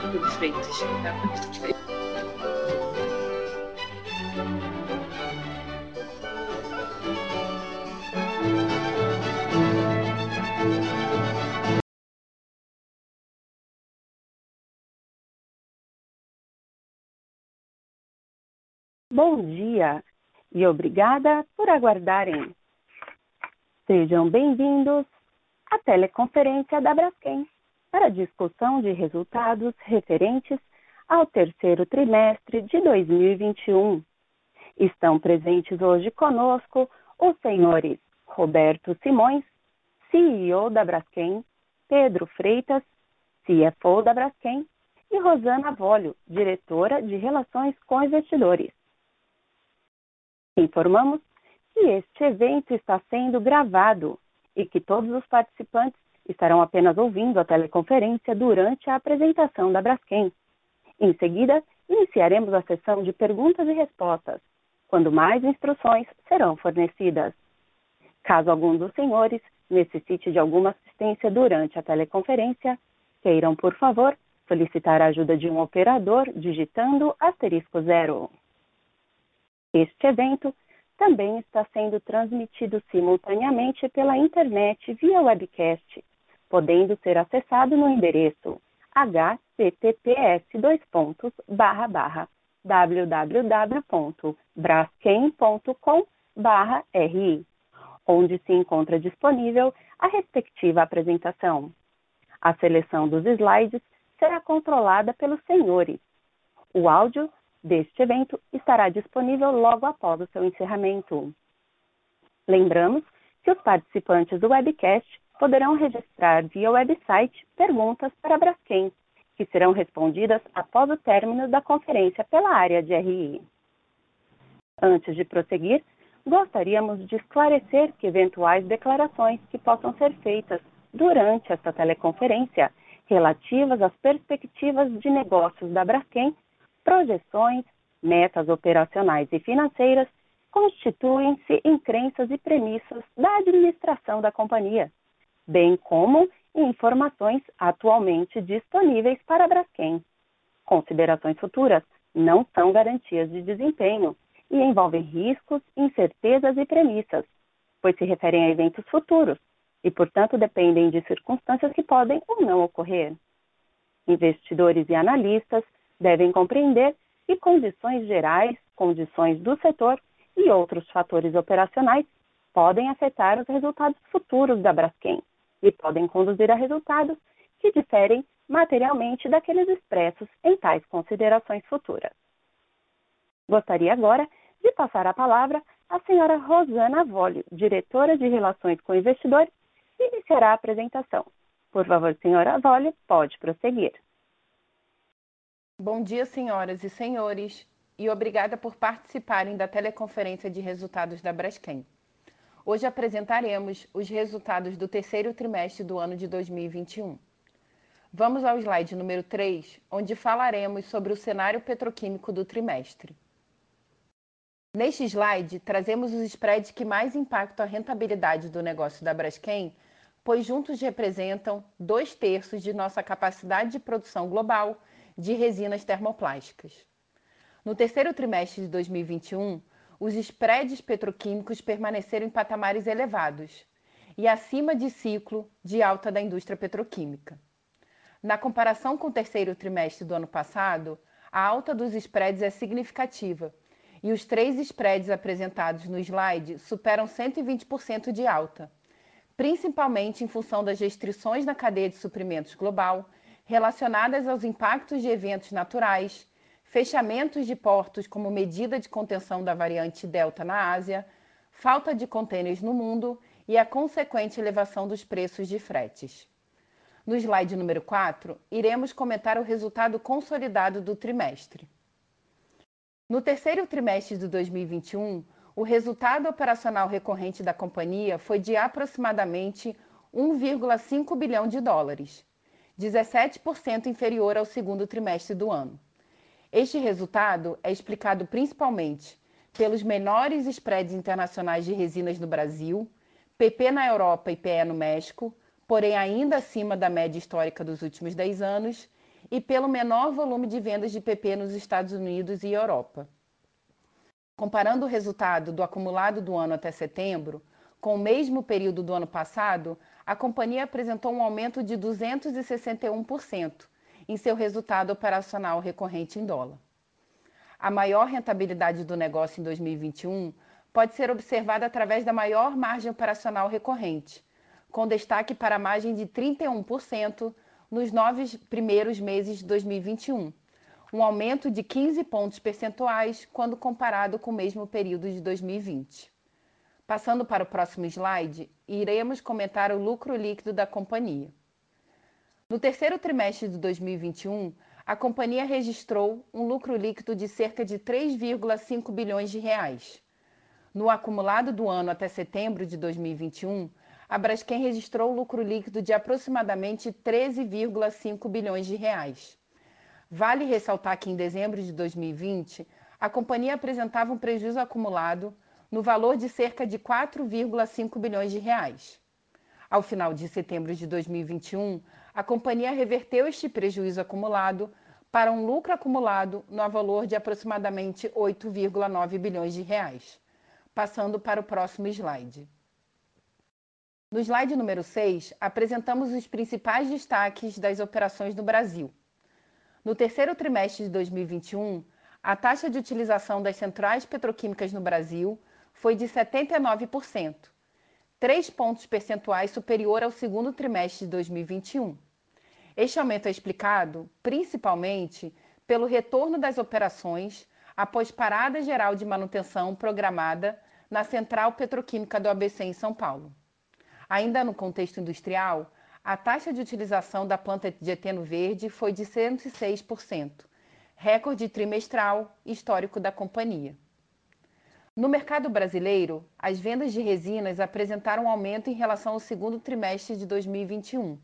Júlio Freitas. Bom dia e obrigada por aguardarem. Sejam bem-vindos à teleconferência da Braskem para discussão de resultados referentes ao terceiro trimestre de 2021. Estão presentes hoje conosco os senhores Roberto Simões, CEO da Braskem, Pedro Freitas, CFO da Braskem, e Rosana Volio, diretora de Relações com Investidores. Informamos que este evento está sendo gravado e que todos os participantes estarão apenas ouvindo a teleconferência durante a apresentação da Braskem. Em seguida, iniciaremos a sessão de perguntas e respostas, quando mais instruções serão fornecidas. Caso algum dos senhores necessite de alguma assistência durante a teleconferência, queiram, por favor, solicitar a ajuda de um operador digitando asterisco zero. Este evento também está sendo transmitido simultaneamente pela internet via webcast, podendo ser acessado no endereço https www.braskem.com.ri, onde se encontra disponível a respectiva apresentação. A seleção dos slides será controlada pelos senhores. O áudio deste evento estará disponível logo após o seu encerramento. Lembramos que os participantes do webcast poderão registrar via website perguntas para a Braskem, que serão respondidas após o término da conferência pela área de RI. Antes de prosseguir, gostaríamos de esclarecer que eventuais declarações que possam ser feitas durante esta teleconferência relativas às perspectivas de negócios da Braskem projeções, metas operacionais e financeiras constituem-se em crenças e premissas da administração da companhia, bem como informações atualmente disponíveis para a Braskem. Considerações futuras não são garantias de desempenho e envolvem riscos, incertezas e premissas, pois se referem a eventos futuros e, portanto, dependem de circunstâncias que podem ou não ocorrer. Investidores e analistas devem compreender que condições gerais, condições do setor e outros fatores operacionais podem afetar os resultados futuros da Braskem e podem conduzir a resultados que diferem materialmente daqueles expressos em tais considerações futuras. Gostaria agora de passar a palavra à senhora Rosana Volio, diretora de Relações com Investidores, que iniciará a apresentação. Por favor, senhora Volio, pode prosseguir. Bom dia, senhoras e senhores, e obrigada por participarem da teleconferência de resultados da Braskem. Hoje apresentaremos os resultados do terceiro trimestre do ano de 2021. Vamos ao slide número 3, onde falaremos sobre o cenário petroquímico do trimestre. Neste slide, trazemos os spreads que mais impactam a rentabilidade do negócio da Braskem, pois juntos representam dois terços de nossa capacidade de produção global de resinas termoplásticas. No terceiro trimestre de 2021, os spreads petroquímicos permaneceram em patamares elevados e acima de ciclo de alta da indústria petroquímica. Na comparação com o terceiro trimestre do ano passado, a alta dos spreads é significativa e os três spreads apresentados no slide superam 120% de alta, principalmente em função das restrições na cadeia de suprimentos global relacionadas aos impactos de eventos naturais, fechamentos de portos como medida de contenção da variante Delta na Ásia, falta de contêineres no mundo e a consequente elevação dos preços de fretes. No slide número 4, iremos comentar o resultado consolidado do trimestre. No terceiro trimestre de 2021, o resultado operacional recorrente da companhia foi de aproximadamente 1,5 bilhão de dólares, 17% inferior ao segundo trimestre do ano. Este resultado é explicado principalmente pelos menores spreads internacionais de resinas no Brasil, PP na Europa e PE no México, porém ainda acima da média histórica dos últimos 10 anos, e pelo menor volume de vendas de PP nos Estados Unidos e Europa. Comparando o resultado do acumulado do ano até setembro com o mesmo período do ano passado, a companhia apresentou um aumento de 261% em seu resultado operacional recorrente em dólar. A maior rentabilidade do negócio em 2021 pode ser observada através da maior margem operacional recorrente, com destaque para a margem de 31% nos nove primeiros meses de 2021, um aumento de 15 pontos percentuais quando comparado com o mesmo período de 2020. Passando para o próximo slide, iremos comentar o lucro líquido da companhia. No terceiro trimestre de 2021, a companhia registrou um lucro líquido de cerca de 3,5 bilhões de reais. No acumulado do ano até setembro de 2021, a Braskem registrou lucro líquido de aproximadamente 13,5 bilhões de reais. Vale ressaltar que em dezembro de 2020, a companhia apresentava um prejuízo acumulado no valor de cerca de 4,5 bilhões de reais. Ao final de setembro de 2021, a companhia reverteu este prejuízo acumulado para um lucro acumulado no valor de aproximadamente 8,9 bilhões de reais. Passando para o próximo slide. No slide número 6, apresentamos os principais destaques das operações no Brasil. No terceiro trimestre de 2021, a taxa de utilização das centrais petroquímicas no Brasil foi de 79%, 3 pontos percentuais superior ao segundo trimestre de 2021. Este aumento é explicado, principalmente, pelo retorno das operações após parada geral de manutenção programada na Central Petroquímica do ABC em São Paulo. Ainda no contexto industrial, a taxa de utilização da planta de eteno verde foi de 106%, recorde trimestral histórico da companhia. No mercado brasileiro, as vendas de resinas apresentaram um aumento em relação ao segundo trimestre de 2021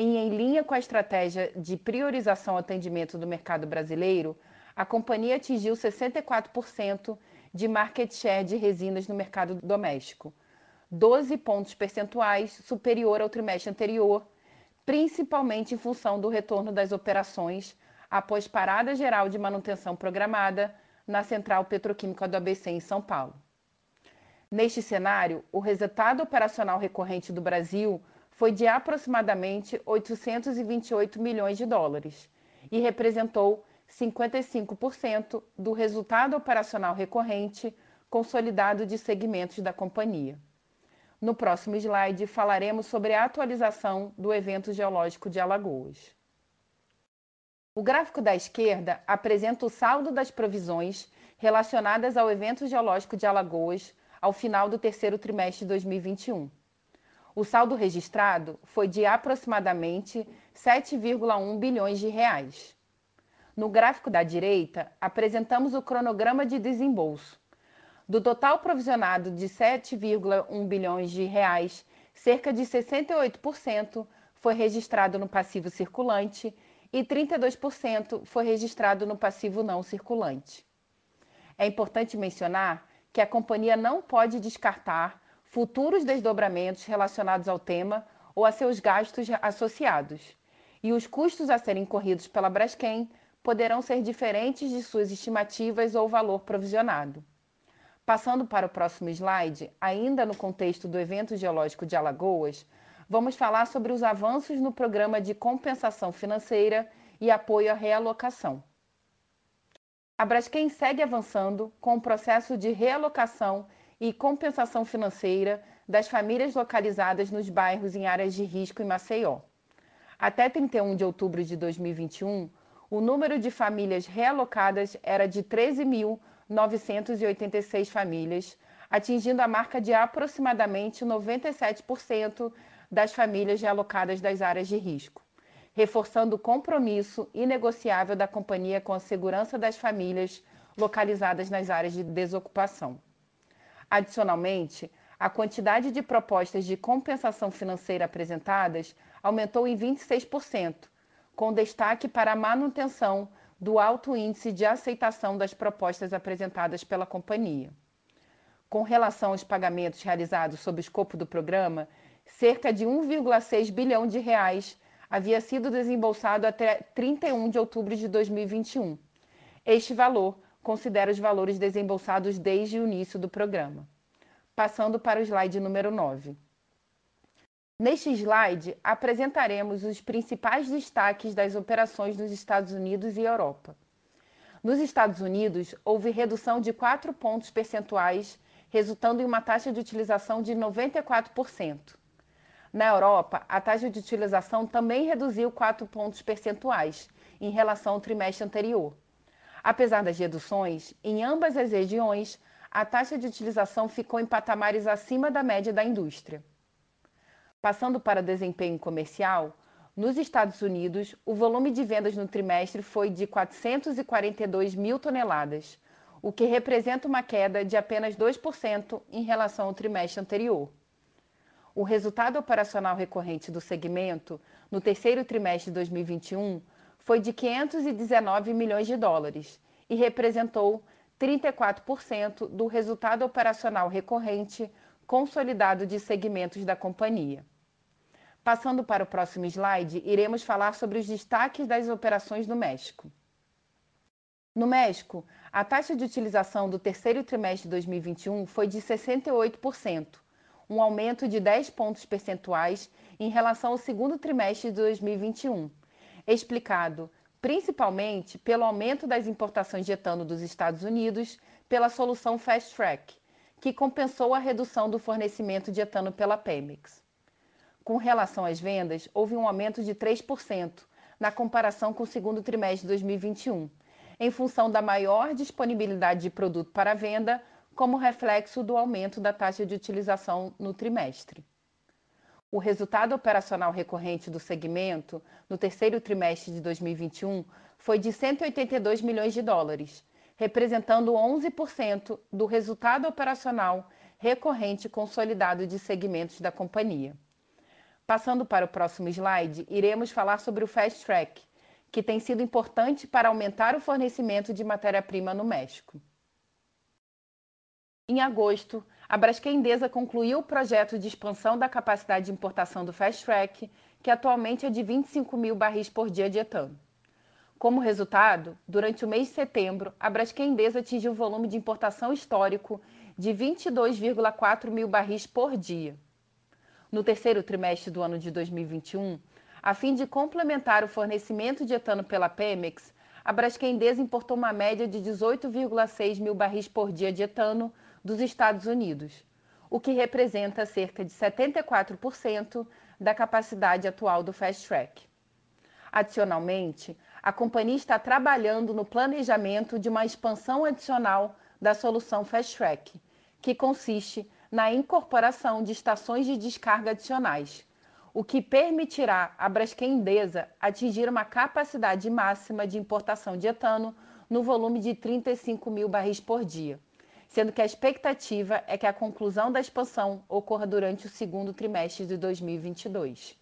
em linha com a estratégia de priorização ao atendimento do mercado brasileiro, a companhia atingiu 64% de market share de resinas no mercado doméstico, 12 pontos percentuais superior ao trimestre anterior, principalmente em função do retorno das operações após parada geral de manutenção programada na Central Petroquímica do ABC em São Paulo. Neste cenário, o resultado operacional recorrente do Brasil foi de aproximadamente 828 milhões de dólares e representou 55% do resultado operacional recorrente consolidado de segmentos da companhia. No próximo slide, falaremos sobre a atualização do evento geológico de Alagoas. O gráfico da esquerda apresenta o saldo das provisões relacionadas ao evento geológico de Alagoas ao final do terceiro trimestre de 2021. O saldo registrado foi de aproximadamente 7,1 bilhões de reais. No gráfico da direita, apresentamos o cronograma de desembolso. Do total provisionado de 7,1 bilhões de reais, cerca de 68% foi registrado no passivo circulante e 32% foi registrado no passivo não circulante. É importante mencionar que a companhia não pode descartar futuros desdobramentos relacionados ao tema ou a seus gastos associados. E os custos a serem corridos pela Braskem poderão ser diferentes de suas estimativas ou valor provisionado. Passando para o próximo slide, ainda no contexto do evento geológico de Alagoas, vamos falar sobre os avanços no programa de compensação financeira e apoio à realocação. A Braskem segue avançando com o processo de realocação e compensação financeira das famílias localizadas nos bairros em áreas de risco em Maceió. Até 31 de outubro de 2021, o número de famílias realocadas era de 13.986 famílias, atingindo a marca de aproximadamente 97% das famílias realocadas das áreas de risco, reforçando o compromisso inegociável da companhia com a segurança das famílias localizadas nas áreas de desocupação. Adicionalmente, a quantidade de propostas de compensação financeira apresentadas aumentou em 26%, com destaque para a manutenção do alto índice de aceitação das propostas apresentadas pela companhia. Com relação aos pagamentos realizados sob o escopo do programa, cerca de 1,6 bilhão de reais havia sido desembolsado até 31 de outubro de 2021. Este valor considera os valores desembolsados desde o início do programa. Passando para o slide número 9. Neste slide, apresentaremos os principais destaques das operações nos Estados Unidos e Europa. Nos Estados Unidos, houve redução de 4 pontos percentuais, resultando em uma taxa de utilização de 94%. Na Europa, a taxa de utilização também reduziu 4 pontos percentuais em relação ao trimestre anterior. Apesar das reduções, em ambas as regiões, a taxa de utilização ficou em patamares acima da média da indústria. Passando para desempenho comercial, nos Estados Unidos, o volume de vendas no trimestre foi de 442 mil toneladas, o que representa uma queda de apenas 2% em relação ao trimestre anterior. O resultado operacional recorrente do segmento no terceiro trimestre de 2021 foi de 519 milhões de dólares e representou 34% do resultado operacional recorrente consolidado de segmentos da companhia. Passando para o próximo slide, iremos falar sobre os destaques das operações no México. No México, a taxa de utilização do terceiro trimestre de 2021 foi de 68%, um aumento de 10 pontos percentuais em relação ao segundo trimestre de 2021, explicado principalmente pelo aumento das importações de etano dos Estados Unidos pela solução Fast Track, que compensou a redução do fornecimento de etano pela Pemex. Com relação às vendas, houve um aumento de 3% na comparação com o segundo trimestre de 2021, em função da maior disponibilidade de produto para venda, como reflexo do aumento da taxa de utilização no trimestre. O resultado operacional recorrente do segmento no terceiro trimestre de 2021 foi de 182 milhões de dólares, representando 11% do resultado operacional recorrente consolidado de segmentos da companhia. Passando para o próximo slide, iremos falar sobre o Fast Track, que tem sido importante para aumentar o fornecimento de matéria-prima no México. Em agosto, a Braskem concluiu o projeto de expansão da capacidade de importação do Fast Track, que atualmente é de 25 mil barris por dia de etano. Como resultado, durante o mês de setembro, a Braskem Indesa atingiu o volume de importação histórico de 22,4 mil barris por dia. No terceiro trimestre do ano de 2021, a fim de complementar o fornecimento de etano pela Pemex, a Braskem Indesa importou uma média de 18,6 mil barris por dia de etano dos Estados Unidos, o que representa cerca de 74% da capacidade atual do Fast Track. Adicionalmente, a companhia está trabalhando no planejamento de uma expansão adicional da solução Fast Track, que consiste na incorporação de estações de descarga adicionais, o que permitirá à Braskem atingir uma capacidade máxima de importação de etano no volume de 35 mil barris por dia, sendo que a expectativa é que a conclusão da expansão ocorra durante o segundo trimestre de 2022.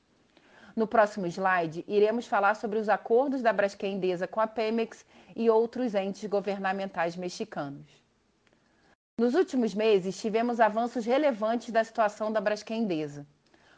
No próximo slide, iremos falar sobre os acordos da Braskem Indesa com a Pemex e outros entes governamentais mexicanos. Nos últimos meses, tivemos avanços relevantes da situação da Braskem Indesa.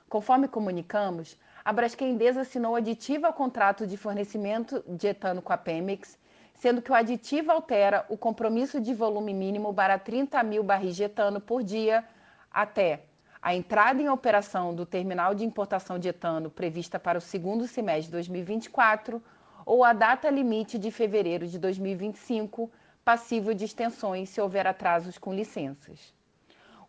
Conforme comunicamos, a Braskem Indesa assinou aditivo ao contrato de fornecimento de etano com a Pemex, sendo que o aditivo altera o compromisso de volume mínimo para 30 mil barris de etano por dia até a entrada em operação do terminal de importação de etano prevista para o segundo semestre de 2024 ou a data limite de fevereiro de 2025, passível de extensões se houver atrasos com licenças.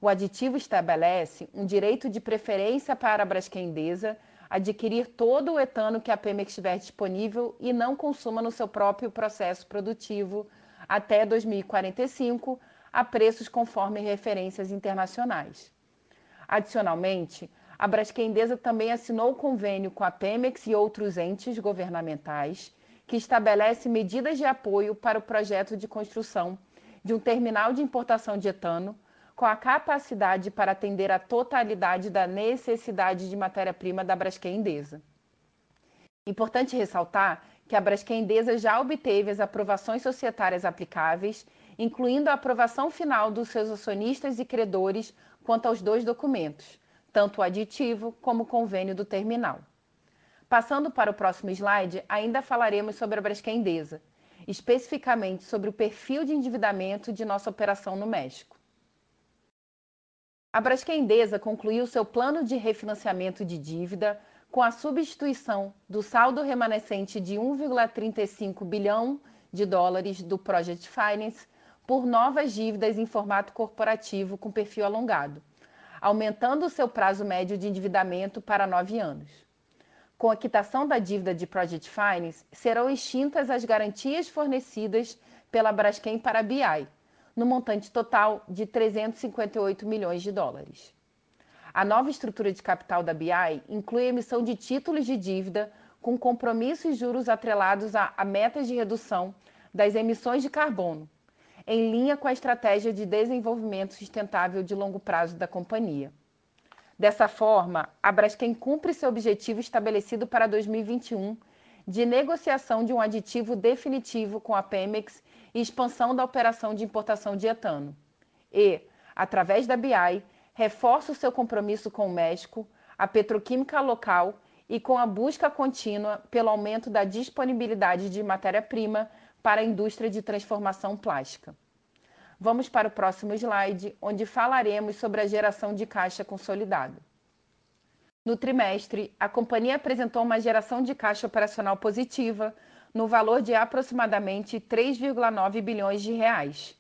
O aditivo estabelece um direito de preferência para a Braskem-Desa adquirir todo o etano que a Pemex tiver disponível e não consuma no seu próprio processo produtivo até 2045, a preços conforme referências internacionais. Adicionalmente, a Braskem também assinou convênio com a Pemex e outros entes governamentais que estabelece medidas de apoio para o projeto de construção de um terminal de importação de etano com a capacidade para atender a totalidade da necessidade de matéria-prima da Braskem. Importante ressaltar que a Braskem já obteve as aprovações societárias aplicáveis, incluindo a aprovação final dos seus acionistas e credores quanto aos dois documentos, tanto o aditivo como o convênio do terminal. Passando para o próximo slide, ainda falaremos sobre a Braskem especificamente sobre o perfil de endividamento de nossa operação no México. A Braskem concluiu seu plano de refinanciamento de dívida com a substituição do saldo remanescente de 1,35 bilhão de dólares do Project Finance por novas dívidas em formato corporativo com perfil alongado, aumentando o seu prazo médio de endividamento para nove anos. Com a quitação da dívida de Project Finance, serão extintas as garantias fornecidas pela Braskem para a BI, no montante total de 358 milhões de dólares. A nova estrutura de capital da BI inclui a emissão de títulos de dívida com compromissos e juros atrelados a, a metas de redução das emissões de carbono, em linha com a estratégia de desenvolvimento sustentável de longo prazo da companhia. Dessa forma, a Braskem cumpre seu objetivo estabelecido para 2021 de negociação de um aditivo definitivo com a Pemex e expansão da operação de importação de etano. E, através da BI, reforça o seu compromisso com o México, a petroquímica local e com a busca contínua pelo aumento da disponibilidade de matéria-prima para a indústria de transformação plástica. Vamos para o próximo slide, onde falaremos sobre a geração de caixa consolidada. No trimestre, a companhia apresentou uma geração de caixa operacional positiva no valor de aproximadamente 3,9 bilhões de reais,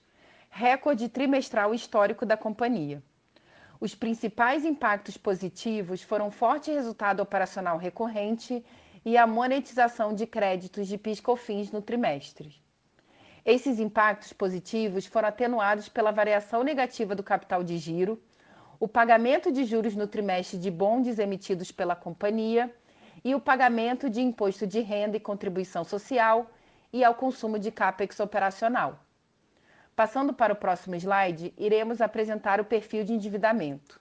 recorde trimestral histórico da companhia. Os principais impactos positivos foram forte resultado operacional recorrente e a monetização de créditos de PIS/COFINS no trimestre. Esses impactos positivos foram atenuados pela variação negativa do capital de giro, o pagamento de juros no trimestre de bondes emitidos pela companhia e o pagamento de imposto de renda e contribuição social e ao consumo de CAPEX operacional. Passando para o próximo slide, iremos apresentar o perfil de endividamento.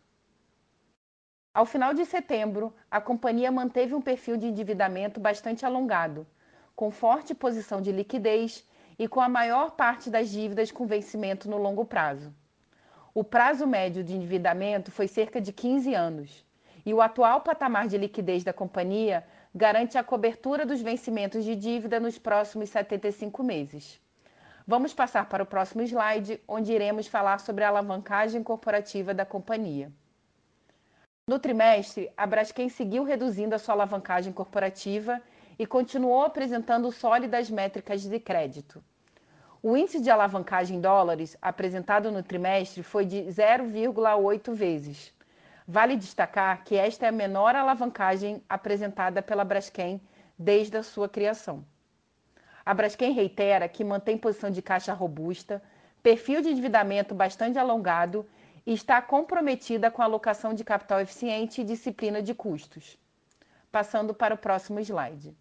Ao final de setembro, a companhia manteve um perfil de endividamento bastante alongado, com forte posição de liquidez e com a maior parte das dívidas com vencimento no longo prazo. O prazo médio de endividamento foi cerca de 15 anos, e o atual patamar de liquidez da companhia garante a cobertura dos vencimentos de dívida nos próximos 75 meses. Vamos passar para o próximo slide, onde iremos falar sobre a alavancagem corporativa da companhia. No trimestre, a Braskem seguiu reduzindo a sua alavancagem corporativa e continuou apresentando sólidas métricas de crédito. O índice de alavancagem em dólares apresentado no trimestre foi de 0,8 vezes. Vale destacar que esta é a menor alavancagem apresentada pela Braskem desde a sua criação. A Braskem reitera que mantém posição de caixa robusta, perfil de endividamento bastante alongado e está comprometida com a alocação de capital eficiente e disciplina de custos. Passando para o próximo slide.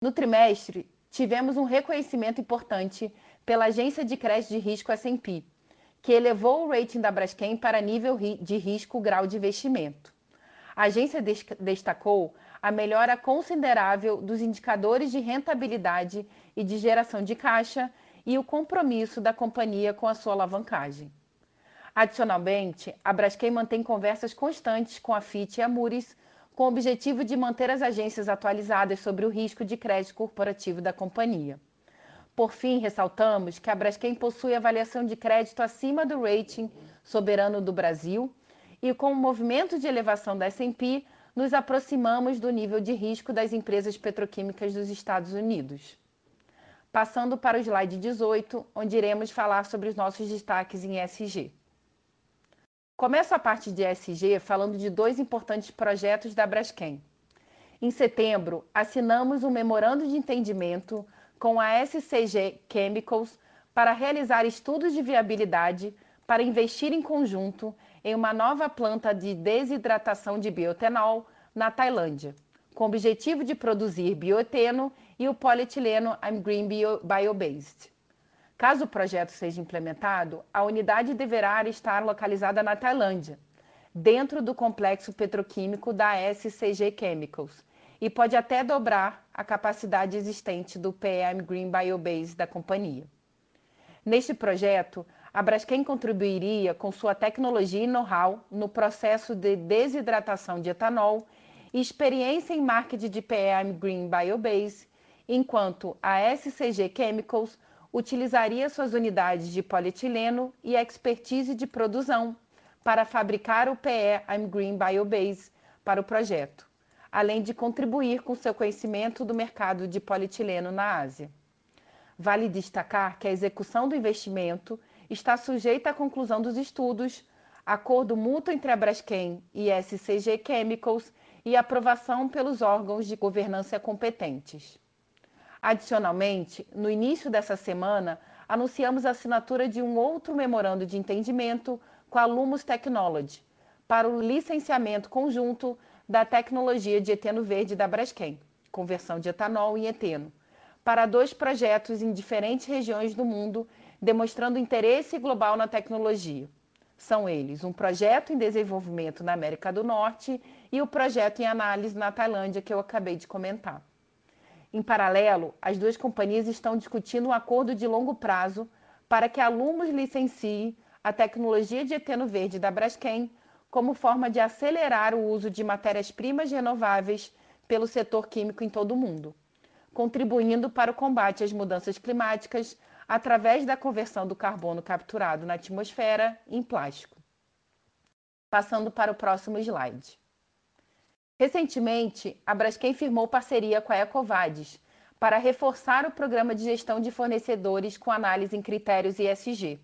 No trimestre, tivemos um reconhecimento importante pela agência de crédito de risco S&P, que elevou o rating da Braskem para nível de risco grau de investimento. A agência destacou a melhora considerável dos indicadores de rentabilidade e de geração de caixa e o compromisso da companhia com a sua alavancagem. Adicionalmente, a Braskem mantém conversas constantes com a FIT e a Moody's com o objetivo de manter as agências atualizadas sobre o risco de crédito corporativo da companhia. Por fim, ressaltamos que a Braskem possui avaliação de crédito acima do rating soberano do Brasil e, com o movimento de elevação da S&P, nos aproximamos do nível de risco das empresas petroquímicas dos Estados Unidos. Passando para o slide 18, onde iremos falar sobre os nossos destaques em ESG. Começo a parte de ESG falando de dois importantes projetos da Braskem. Em setembro, assinamos um memorando de entendimento com a SCG Chemicals para realizar estudos de viabilidade para investir em conjunto em uma nova planta de desidratação de bioetanol na Tailândia, com o objetivo de produzir bioeteno e o polietileno I'm Green Bio, Bio-Based. Caso o projeto seja implementado, a unidade deverá estar localizada na Tailândia, dentro do complexo petroquímico da SCG Chemicals, e pode até dobrar a capacidade existente do PM Green Biobase da companhia. Neste projeto, a Braskem contribuiria com sua tecnologia e know-how no processo de desidratação de etanol e experiência em marketing de PM Green Biobase, enquanto a SCG Chemicals utilizaria suas unidades de polietileno e expertise de produção para fabricar o PE I'm Green Biobase para o projeto, além de contribuir com seu conhecimento do mercado de polietileno na Ásia. Vale destacar que a execução do investimento está sujeita à conclusão dos estudos, acordo mútuo entre a Braskem e SCG Chemicals e aprovação pelos órgãos de governança competentes. Adicionalmente, no início dessa semana, anunciamos a assinatura de um outro memorando de entendimento com a Lumos Technology para o licenciamento conjunto da tecnologia de eteno verde da Braskem, conversão de etanol em eteno, para dois projetos em diferentes regiões do mundo, demonstrando interesse global na tecnologia. São eles um projeto em desenvolvimento na América do Norte e o projeto em análise na Tailândia, que eu acabei de comentar. Em paralelo, as duas companhias estão discutindo um acordo de longo prazo para que a Lumos licencie a tecnologia de eteno verde da Braskem como forma de acelerar o uso de matérias-primas renováveis pelo setor químico em todo o mundo contribuindo para o combate às mudanças climáticas através da conversão do carbono capturado na atmosfera em plástico. Passando para o próximo slide. Recentemente, a Braskem firmou parceria com a Ecovadis para reforçar o programa de gestão de fornecedores com análise em critérios ESG.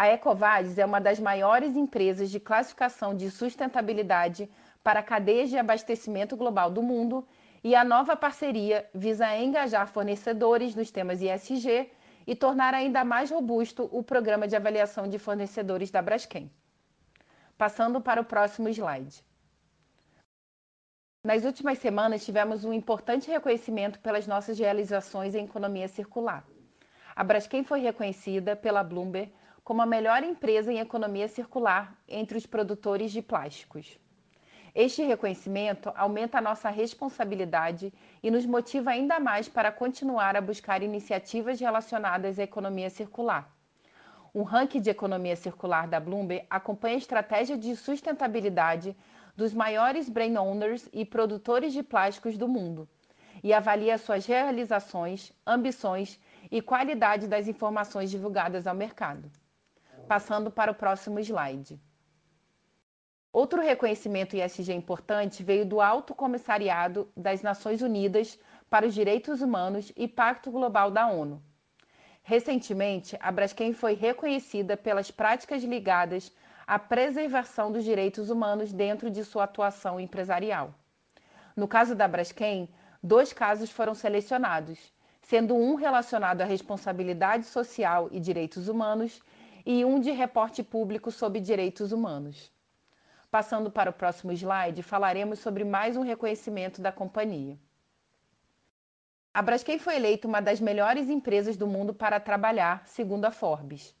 A Ecovadis é uma das maiores empresas de classificação de sustentabilidade para cadeias de abastecimento global do mundo e a nova parceria visa engajar fornecedores nos temas ISG e tornar ainda mais robusto o programa de avaliação de fornecedores da Braskem. Passando para o próximo slide. Nas últimas semanas, tivemos um importante reconhecimento pelas nossas realizações em economia circular. A Braskem foi reconhecida pela Bloomberg como a melhor empresa em economia circular entre os produtores de plásticos. Este reconhecimento aumenta a nossa responsabilidade e nos motiva ainda mais para continuar a buscar iniciativas relacionadas à economia circular. O ranking de economia circular da Bloomberg acompanha a estratégia de sustentabilidade dos maiores brain owners e produtores de plásticos do mundo e avalia suas realizações, ambições e qualidade das informações divulgadas ao mercado. Passando para o próximo slide. Outro reconhecimento ISG importante veio do Alto Comissariado das Nações Unidas para os Direitos Humanos e Pacto Global da ONU. Recentemente, a Braskem foi reconhecida pelas práticas ligadas à preservação dos direitos humanos dentro de sua atuação empresarial. No caso da Braskem, dois casos foram selecionados, sendo um relacionado à responsabilidade social e direitos humanos e um de reporte público sobre direitos humanos. Passando para o próximo slide, falaremos sobre mais um reconhecimento da companhia. A Braskem foi eleita uma das melhores empresas do mundo para trabalhar, segundo a Forbes.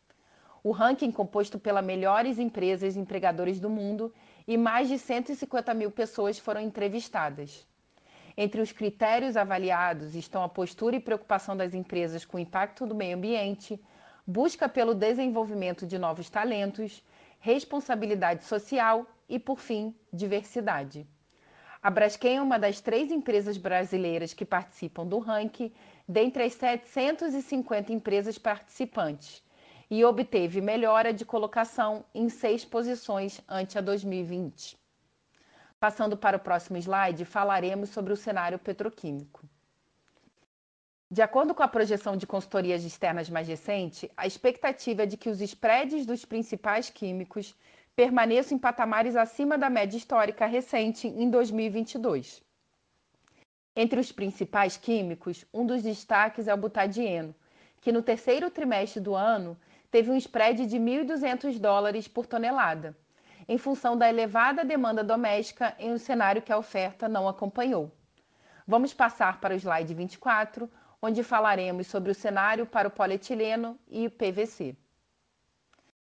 O ranking composto pelas melhores empresas e empregadores do mundo e mais de 150 mil pessoas foram entrevistadas. Entre os critérios avaliados estão a postura e preocupação das empresas com o impacto do meio ambiente, busca pelo desenvolvimento de novos talentos, responsabilidade social e, por fim, diversidade. A Braskem é uma das três empresas brasileiras que participam do ranking, dentre as 750 empresas participantes, e obteve melhora de colocação em seis posições ante a 2020. Passando para o próximo slide, falaremos sobre o cenário petroquímico. De acordo com a projeção de consultorias externas mais recente, a expectativa é de que os spreads dos principais químicos permaneçam em patamares acima da média histórica recente em 2022. Entre os principais químicos, um dos destaques é o butadieno, que no terceiro trimestre do ano teve um spread de 1.200 dólares por tonelada, em função da elevada demanda doméstica em um cenário que a oferta não acompanhou. Vamos passar para o slide 24, onde falaremos sobre o cenário para o polietileno e o PVC.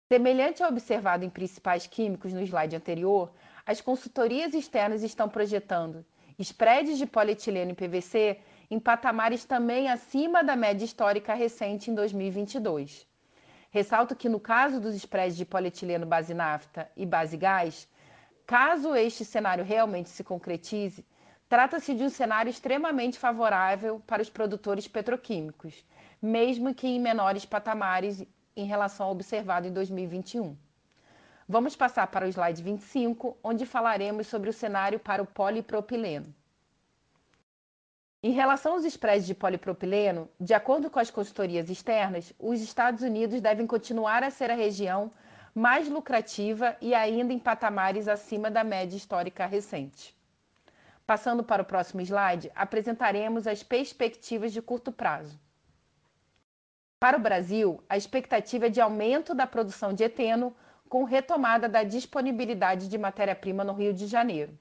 Semelhante ao observado em principais químicos no slide anterior, as consultorias externas estão projetando spreads de polietileno e PVC em patamares também acima da média histórica recente em 2022. Ressalto que no caso dos spreads de polietileno base nafta e base gás, Caso este cenário realmente se concretize, trata-se de um cenário extremamente favorável para os produtores petroquímicos, mesmo que em menores patamares em relação ao observado em 2021. Vamos passar para o slide 25, onde falaremos sobre o cenário para o polipropileno. Em relação aos spreads de polipropileno, de acordo com as consultorias externas, os Estados Unidos devem continuar a ser a região mais lucrativa e ainda em patamares acima da média histórica recente. Passando para o próximo slide, apresentaremos as perspectivas de curto prazo. Para o Brasil, a expectativa é de aumento da produção de eteno com retomada da disponibilidade de matéria-prima no Rio de Janeiro.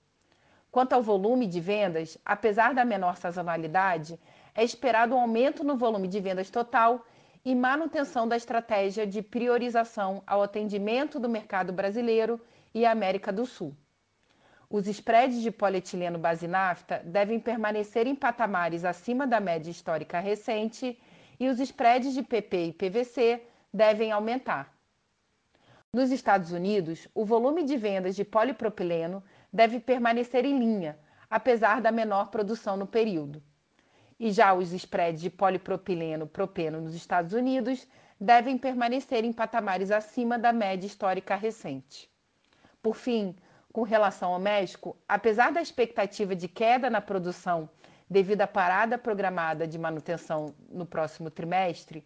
Quanto ao volume de vendas, apesar da menor sazonalidade, é esperado um aumento no volume de vendas total e manutenção da estratégia de priorização ao atendimento do mercado brasileiro e América do Sul. Os spreads de polietileno base nafta devem permanecer em patamares acima da média histórica recente e os spreads de PP e PVC devem aumentar. Nos Estados Unidos, o volume de vendas de polipropileno deve permanecer em linha, apesar da menor produção no período. E já os spreads de polipropileno propeno nos Estados Unidos devem permanecer em patamares acima da média histórica recente. Por fim, com relação ao México, apesar da expectativa de queda na produção devido à parada programada de manutenção no próximo trimestre,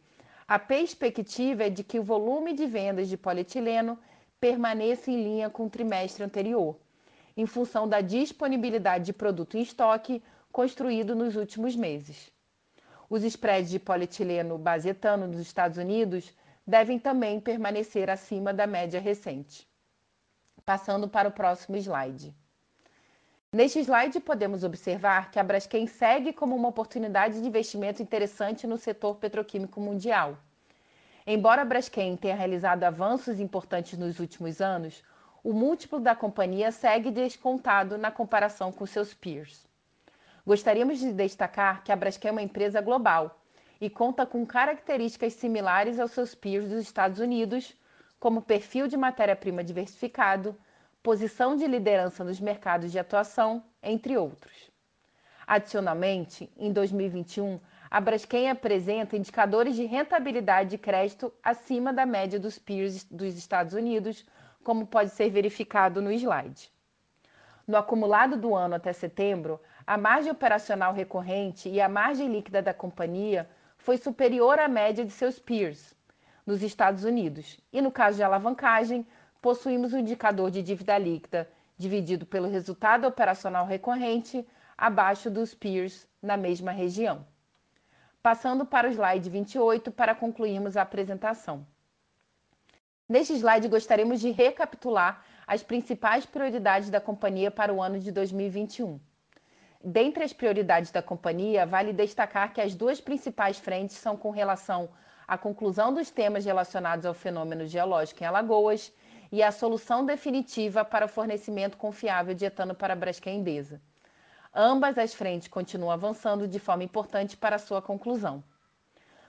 a perspectiva é de que o volume de vendas de polietileno permaneça em linha com o trimestre anterior em função da disponibilidade de produto em estoque construído nos últimos meses. Os spreads de polietileno base etano nos Estados Unidos devem também permanecer acima da média recente. Passando para o próximo slide. Neste slide, podemos observar que a Braskem segue como uma oportunidade de investimento interessante no setor petroquímico mundial. Embora a Braskem tenha realizado avanços importantes nos últimos anos, o múltiplo da companhia segue descontado na comparação com seus peers. Gostaríamos de destacar que a Braskem é uma empresa global e conta com características similares aos seus peers dos Estados Unidos, como perfil de matéria-prima diversificado, posição de liderança nos mercados de atuação, entre outros. Adicionalmente, em 2021, a Braskem apresenta indicadores de rentabilidade de crédito acima da média dos peers dos Estados Unidos, como pode ser verificado no slide. No acumulado do ano até setembro, a margem operacional recorrente e a margem líquida da companhia foi superior à média de seus peers nos Estados Unidos. E no caso de alavancagem, possuímos o indicador de dívida líquida dividido pelo resultado operacional recorrente abaixo dos peers na mesma região. Passando para o slide 28 para concluirmos a apresentação. Neste slide, gostaríamos de recapitular as principais prioridades da companhia para o ano de 2021. Dentre as prioridades da companhia, vale destacar que as duas principais frentes são com relação à conclusão dos temas relacionados ao fenômeno geológico em Alagoas e à solução definitiva para o fornecimento confiável de etano para a Braskem Endesa. Ambas as frentes continuam avançando de forma importante para a sua conclusão.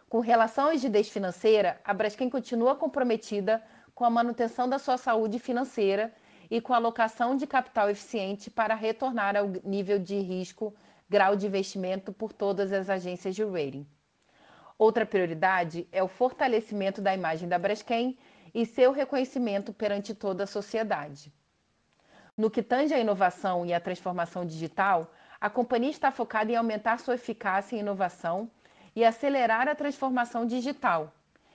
Com relação à rigidez financeira, a Braskem continua comprometida com a manutenção da sua saúde financeira e com a alocação de capital eficiente para retornar ao nível de risco grau de investimento por todas as agências de rating. Outra prioridade é o fortalecimento da imagem da Braskem e seu reconhecimento perante toda a sociedade. No que tange à inovação e à transformação digital, a companhia está focada em aumentar sua eficácia em inovação e acelerar a transformação digital.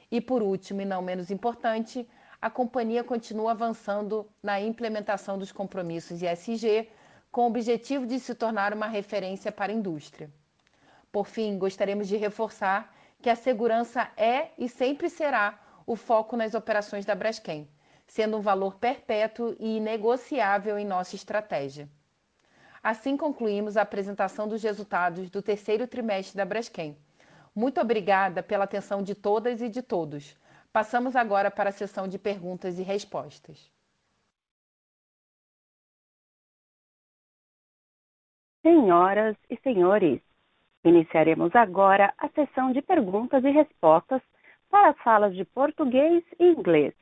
E por último, e não menos importante, a companhia continua avançando na implementação dos compromissos ESG com o objetivo de se tornar uma referência para a indústria. Por fim, gostaríamos de reforçar que a segurança é e sempre será o foco nas operações da Braskem, sendo um valor perpétuo e inegociável em nossa estratégia. Assim concluímos a apresentação dos resultados do terceiro trimestre da Braskem. Muito obrigada pela atenção de todas e de todos. Passamos agora para a sessão de perguntas e respostas. Senhoras e senhores, iniciaremos agora a sessão de perguntas e respostas para as salas de português e inglês.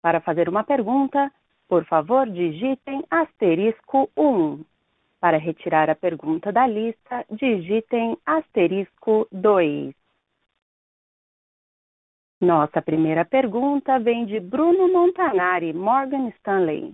Para fazer uma pergunta, Por favor, digitem asterisco 1. Para retirar a pergunta da lista, digitem asterisco 2. Nossa primeira pergunta vem de Bruno Montanari, Morgan Stanley.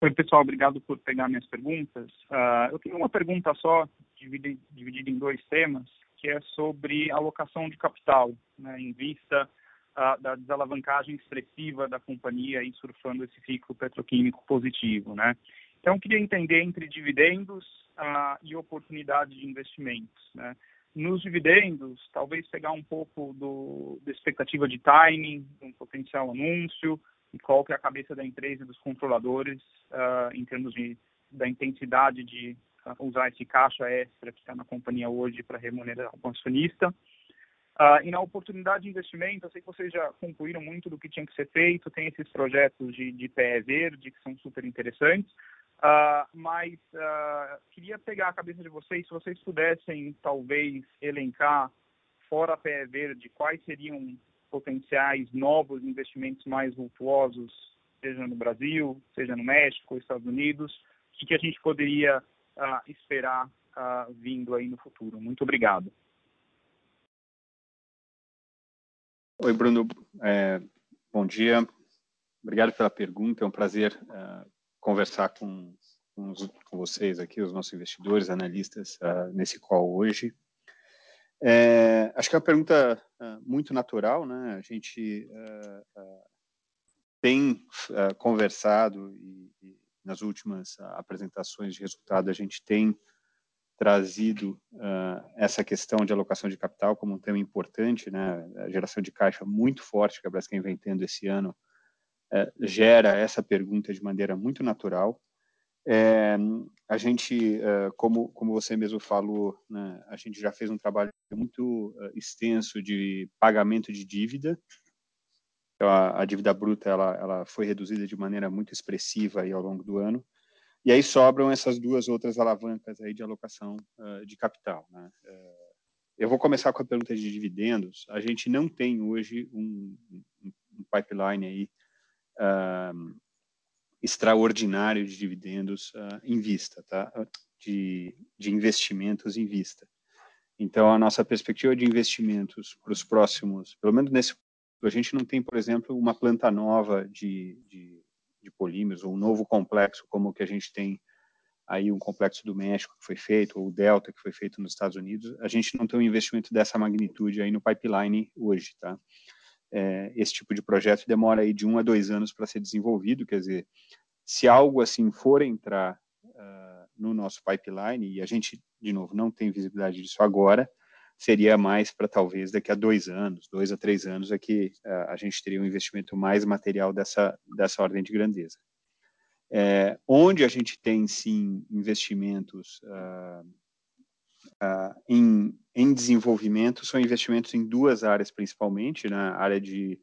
Oi, pessoal, obrigado por pegar minhas perguntas. Uh, eu tenho uma pergunta só, dividida, dividida, em dois temas, que é sobre alocação de capital, né, em vista uh, da desalavancagem expressiva da companhia e surfando esse ciclo petroquímico positivo. Né? Então, eu queria entender entre dividendos uh, e oportunidade de investimentos. Né? Nos dividendos, talvez pegar um pouco do, da expectativa de timing, um potencial anúncio, e qual que é a cabeça da empresa e dos controladores uh, em termos de, da intensidade de uh, usar esse caixa extra que está na companhia hoje para remunerar o acionista. Uh, e na oportunidade de investimento, eu sei que vocês já concluíram muito do que tinha que ser feito, tem esses projetos de, de PE verde que são super interessantes, Uh, mas uh, queria pegar a cabeça de vocês, se vocês pudessem talvez elencar, fora a PE Verde, quais seriam potenciais novos investimentos mais vultuosos, seja no Brasil, seja no México, Estados Unidos, o que a gente poderia uh, esperar vindo aí no futuro. Muito obrigado. Oi, Bruno. É, bom dia. Obrigado pela pergunta. É um prazer uh, conversar com, com, os, com, vocês aqui, os nossos investidores, analistas, uh, nesse call hoje. É, acho que é uma pergunta uh, muito natural, né? A gente uh, tem conversado e, e, nas últimas apresentações de resultado a gente tem trazido essa questão de alocação de capital como um tema importante, né? A geração de caixa muito forte que a Braskem vem tendo esse ano é, gera essa pergunta de maneira muito natural. É, a gente, é, como, como você mesmo falou, né, a gente já fez um trabalho muito uh, extenso de pagamento de dívida. Então, a, a, dívida bruta ela, ela foi reduzida de maneira muito expressiva aí ao longo do ano. E aí sobram essas duas outras alavancas aí de alocação uh, de capital. Né? Eu vou começar com a pergunta de dividendos. A gente não tem hoje um, um pipeline aí uh, extraordinário de dividendos uh, em vista, tá? De, de investimentos em vista. Então, a nossa perspectiva de investimentos para os próximos, pelo menos nesse, a gente não tem, por exemplo, uma planta nova de, de, de polímeros ou um novo complexo como o que a gente tem aí um complexo do México que foi feito, ou o Delta que foi feito nos Estados Unidos, a gente não tem um investimento dessa magnitude aí no pipeline hoje, tá? É, esse tipo de projeto demora aí de um a dois anos para ser desenvolvido, quer dizer, se algo assim for entrar uh, no nosso pipeline, e a gente, de novo, não tem visibilidade disso agora, seria mais para talvez daqui a dois anos, dois a três anos, é que uh, a gente teria um investimento mais material dessa, dessa ordem de grandeza. É, onde a gente tem, sim, investimentos uh, em, em desenvolvimento são investimentos em duas áreas principalmente, na né? área de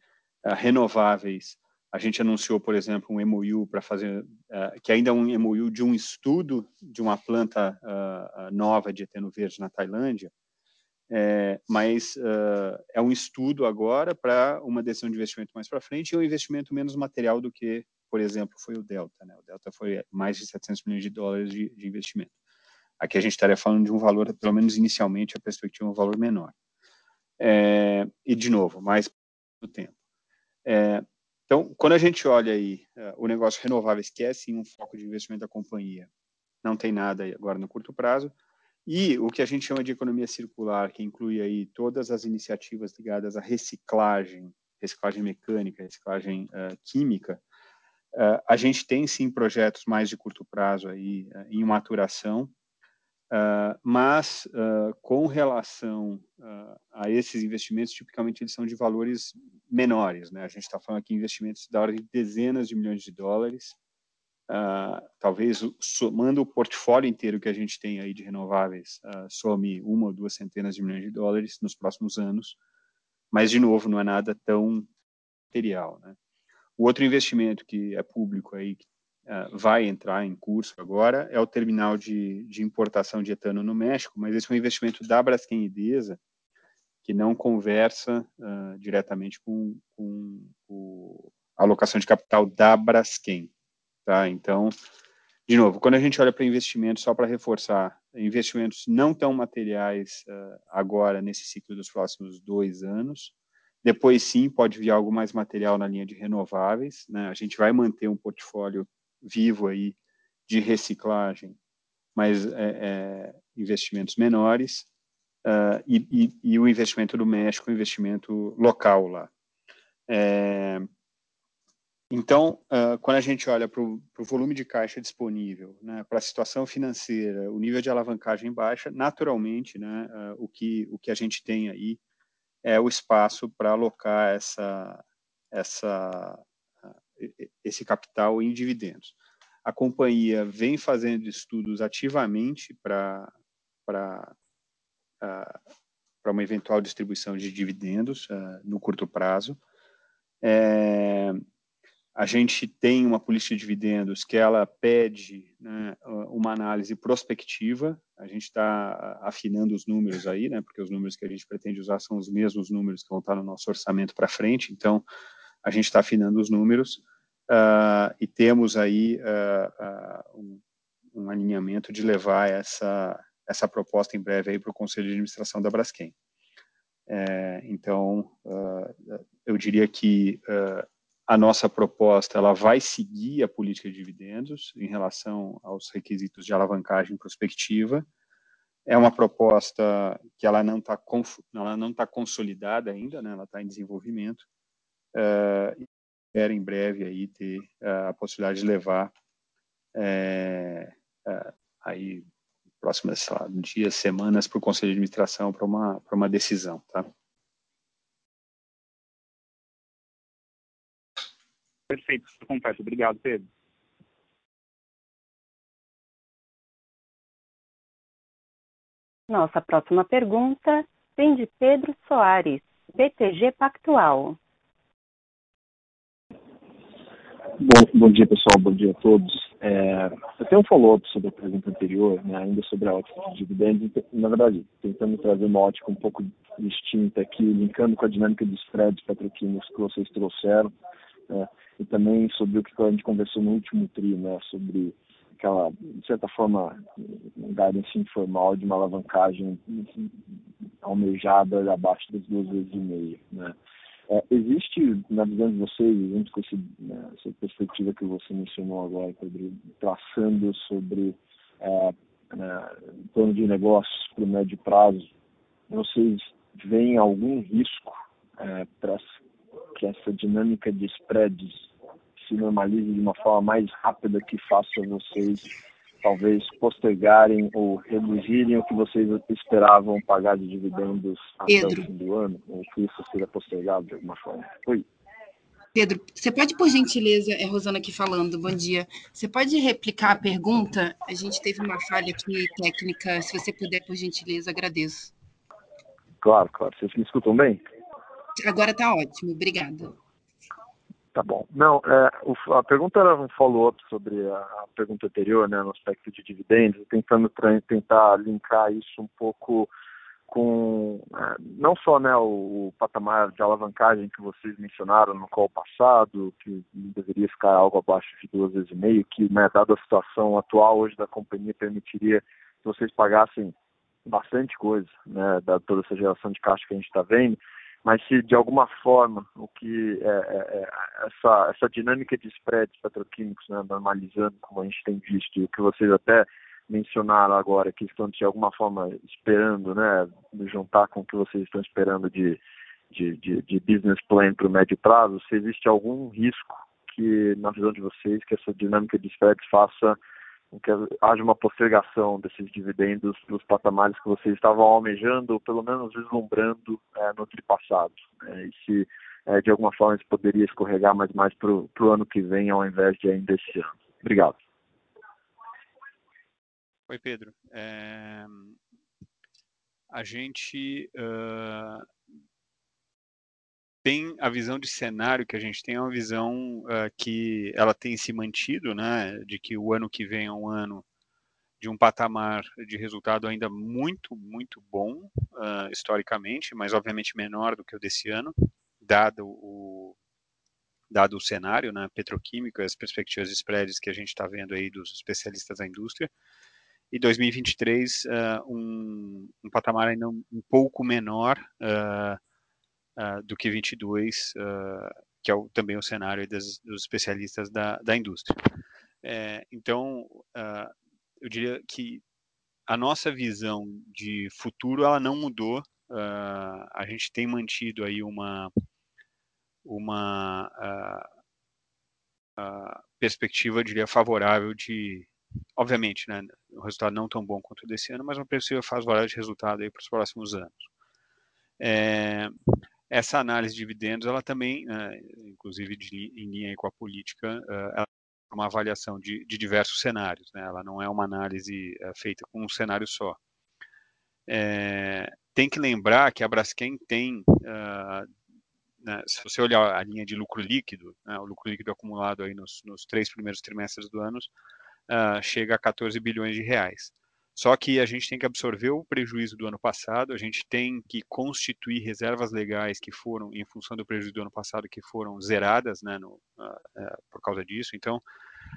uh, renováveis. A gente anunciou, por exemplo, um MOU para fazer, uh, que ainda é um MOU de um estudo de uma planta nova de eteno verde na Tailândia, é, mas uh, é um estudo agora para uma decisão de investimento mais para frente e um investimento menos material do que, por exemplo, foi o Delta. Né? O Delta foi mais de 700 milhões de dólares de, de investimento. Aqui a gente estaria falando de um valor, pelo menos inicialmente, a perspectiva é um valor menor. É, e, de novo, mais do tempo. É, então, quando a gente olha aí uh, o negócio é sim um foco de investimento da companhia, não tem nada agora no curto prazo, e o que a gente chama de economia circular, que inclui aí todas as iniciativas ligadas à reciclagem, reciclagem mecânica, reciclagem uh, química, uh, a gente tem sim projetos mais de curto prazo aí em maturação, Uh, mas, uh, com relação uh, a esses investimentos, tipicamente eles são de valores menores. Né? A gente está falando aqui de investimentos da ordem de dezenas de milhões de dólares, talvez somando o portfólio inteiro que a gente tem aí de renováveis, some uma ou duas centenas de milhões de dólares nos próximos anos, mas, de novo, não é nada tão material. Né? O outro investimento que é público aí, que uh, vai entrar em curso agora é o terminal de, de importação de etano no México, mas esse é um investimento da Braskem Idesa, que não conversa uh, diretamente com, com, com, a alocação de capital da Braskem. Tá? Então, de novo, quando a gente olha para investimentos, só para reforçar, investimentos não tão materiais uh, agora nesse ciclo dos próximos dois anos. Depois, sim, pode vir algo mais material na linha de renováveis. Né? A gente vai manter um portfólio vivo aí de reciclagem, mas é, é, investimentos menores. Uh, e, e, e, o investimento do México, o investimento local lá. É, então, uh, quando a gente olha para o volume de caixa disponível, né, para a situação financeira, o nível de alavancagem baixa, naturalmente, né, uh, o, que, o que a gente tem aí é o espaço para alocar essa, essa, esse capital em dividendos. A companhia vem fazendo estudos ativamente para para uma eventual distribuição de dividendos uh, no curto prazo. É, a gente tem uma política de dividendos que ela pede né, uma análise prospectiva. A gente está afinando os números aí, né, porque os números que a gente pretende usar são os mesmos números que vão estar no nosso orçamento para frente. Então, a gente está afinando os números uh, e temos aí uh, uh, um, um alinhamento de levar essa essa proposta em breve para o Conselho de Administração da Braskem. É, então, eu diria que a nossa proposta ela vai seguir a política de dividendos em relação aos requisitos de alavancagem prospectiva. É uma proposta que ela não está ela não está consolidada ainda, né? Ela está em desenvolvimento. Uh, espero em breve aí ter a possibilidade de levar é, aí próximas lá, dias, semanas para o Conselho de Administração para uma, para uma decisão. Tá? Perfeito, completo. Obrigado, Pedro. Nossa próxima pergunta vem de Pedro Soares, BTG Pactual. Bom, bom dia, pessoal. Bom dia a todos. É, tenho um follow-up sobre a pergunta anterior, né, ainda sobre a ótica de dividendos. Na verdade, tentando trazer uma ótica um pouco distinta aqui, linkando com a dinâmica dos spreads petroquímicos que vocês trouxeram, né, e também sobre o que a gente conversou no último tri, né, sobre aquela, de certa forma, um guidance informal de uma alavancagem almejada abaixo das duas vezes e meia. Né. É, existe, na visão de vocês, junto com esse, né, essa perspectiva que você mencionou agora, Pedro, traçando sobre é, né, plano de negócios para o médio prazo, vocês veem algum risco é, para que essa dinâmica de spreads se normalize de uma forma mais rápida que faça vocês talvez postergarem ou reduzirem o que vocês esperavam pagar de dividendos Pedro. até o fim do ano, ou que isso seja postergado de alguma forma. Oi. Pedro, você pode, por gentileza, é Rosana aqui falando, bom dia. Você pode replicar a pergunta? A gente teve uma falha aqui técnica. Se você puder, por gentileza, agradeço. Claro, claro. Vocês me escutam bem? Agora está ótimo, obrigada. Tá bom. Não, é, a pergunta era um follow-up sobre a, pergunta anterior, né, no aspecto de dividendos, tentando tentar linkar isso um pouco com é, não só né, o, patamar de alavancagem que vocês mencionaram no call passado, que deveria ficar algo abaixo de duas vezes e meio, que, né, dada a situação atual hoje da companhia, permitiria que vocês pagassem bastante coisa, né, dada toda essa geração de caixa que a gente está vendo, mas se de alguma forma o que é, é, é, essa, essa dinâmica de spreads petroquímicos, né, normalizando como a gente tem visto, e o que vocês até mencionaram agora, que estão de alguma forma esperando, né, juntar com o que vocês estão esperando de, de, de, de business plan para o médio prazo, se existe algum risco que, na visão de vocês, que essa dinâmica de spreads faça que haja uma postergação desses dividendos para os patamares que vocês estavam almejando, ou pelo menos vislumbrando é, no tripassado. Né? E se, é, de alguma forma, isso poderia escorregar mais mais para o ano que vem, ao invés de ainda esse ano. Obrigado. Oi, Pedro. É... A gente uh, tem a visão de cenário que a gente tem é uma visão uh, que ela tem se mantido, né, de que o ano que vem é um ano de um patamar de resultado ainda muito, muito bom, uh, historicamente, mas obviamente menor do que o desse ano, dado o, dado o cenário né, petroquímico, as perspectivas de spreads que a gente está vendo aí dos especialistas da indústria, e 2023 uh, um, um, patamar ainda um, um pouco menor uh, uh, do que 22, que é o, também o cenário das, dos especialistas da, da indústria. É, então, eu diria que a nossa visão de futuro ela não mudou. a gente tem mantido aí uma uma perspectiva, eu diria, favorável de obviamente, né, um resultado não tão bom quanto o desse ano, mas uma perspectiva favorável de resultado aí para os próximos anos. É, essa análise de dividendos, ela também, né, inclusive de, em linha com a política, é uma avaliação de, de diversos cenários, né, ela não é uma análise feita com um cenário só. É, tem que lembrar que a Braskem tem, uh, né, se você olhar a linha de lucro líquido, né, o lucro líquido acumulado aí nos, nos três primeiros trimestres do ano, uh, chega a 14 bilhões de reais. Só que a gente tem que absorver o prejuízo do ano passado, a gente tem que constituir reservas legais que foram, em função do prejuízo do ano passado, que foram zeradas né, no, uh, uh, por causa disso. Então,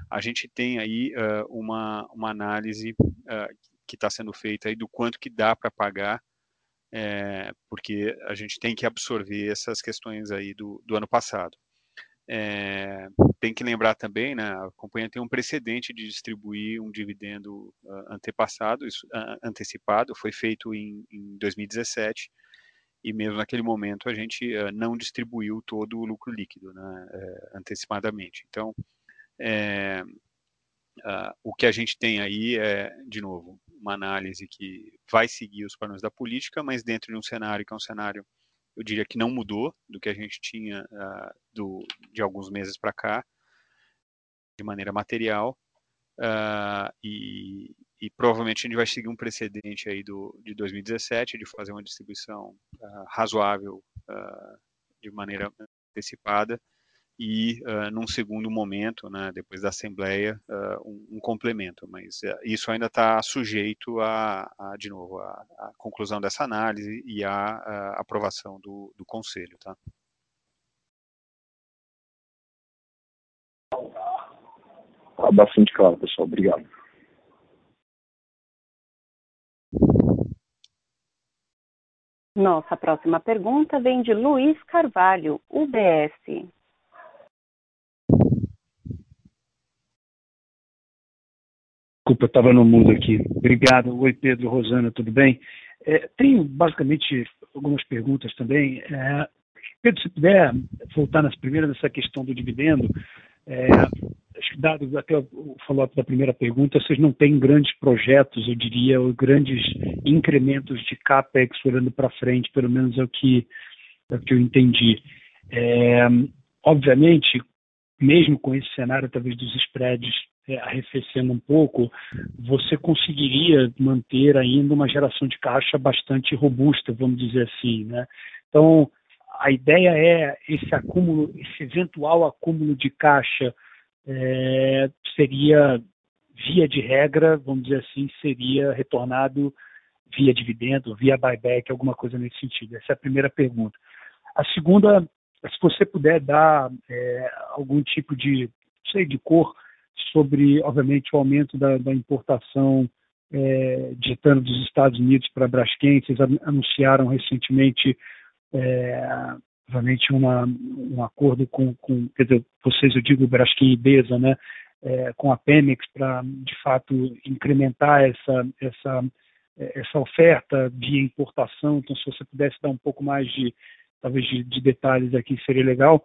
a gente tem aí uh, uma, uma análise que está sendo feita aí do quanto que dá para pagar, é, porque a gente tem que absorver essas questões aí do, do ano passado. É, tem que lembrar também, né, a companhia tem um precedente de distribuir um dividendo uh, antepassado, isso, uh, antecipado, foi feito em, em, 2017, e mesmo naquele momento a gente uh, não distribuiu todo o lucro líquido né, antecipadamente. Então, é, o que a gente tem aí é, de novo, uma análise que vai seguir os padrões da política, mas dentro de um cenário que é um cenário eu diria que não mudou do que a gente tinha uh, do, de alguns meses para cá, de maneira material, uh, e, e, provavelmente a gente vai seguir um precedente aí do, de 2017, de fazer uma distribuição uh, razoável de maneira antecipada, e uh, num segundo momento, né, depois da Assembleia, uh, um, um, complemento. Mas uh, isso ainda está sujeito a, a, de novo, a, a, conclusão dessa análise e a, aprovação do, do Conselho. Tá? Tá bastante claro, pessoal. Obrigado. Nossa próxima pergunta vem de Luiz Carvalho, UBS. Desculpa, estava no mundo aqui. Obrigado. Oi, Pedro, Rosana, tudo bem? É, tenho basicamente algumas perguntas também. É, Pedro, se puder voltar nas primeiras, nessa questão do dividendo, é, dado até o follow-up da primeira pergunta, vocês não têm grandes projetos, eu diria, ou grandes incrementos de CAPEX olhando para frente, pelo menos é o que, é o que eu entendi. É, obviamente, mesmo com esse cenário, talvez, dos spreads é, arrefecendo um pouco, você conseguiria manter ainda uma geração de caixa bastante robusta, vamos dizer assim, né? Então, a ideia é esse acúmulo, esse eventual acúmulo de caixa é, seria, via de regra, vamos dizer assim, seria retornado via dividendo, via buyback, alguma coisa nesse sentido. Essa é a primeira pergunta. A segunda, se você puder dar é, algum tipo de, sei, de cor sobre, obviamente, o aumento da, da importação é, de etano dos Estados Unidos para a Braskem. Vocês anunciaram recentemente, é, obviamente, uma, um acordo com, com, quer dizer, vocês, eu digo Braskem e Besa, né, é, com a Pemex para, de fato, incrementar essa, essa, essa oferta via importação. Então, se você pudesse dar um pouco mais de, talvez, de, de detalhes aqui, seria legal.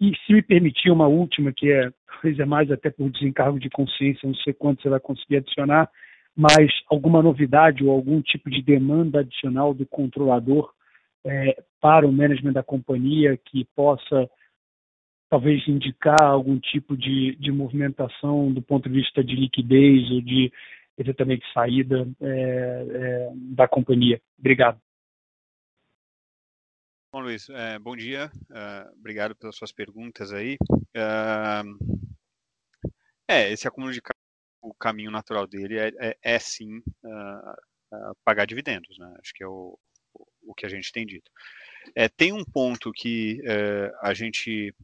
E se me permitir uma última, que é talvez é mais até por desencargo de consciência, não sei quanto você vai conseguir adicionar, mas alguma novidade ou algum tipo de demanda adicional do controlador é, para o management da companhia que possa talvez indicar algum tipo de, de movimentação do ponto de vista de liquidez ou de exatamente saída é, é, da companhia. Obrigado. Bom, Luiz, é, bom dia. Uh, obrigado pelas suas perguntas aí. Uh, é, esse acúmulo de o caminho natural dele é, é, é sim uh, uh, pagar dividendos, né? Acho que é o, o que a gente tem dito. É, tem um ponto que uh, a gente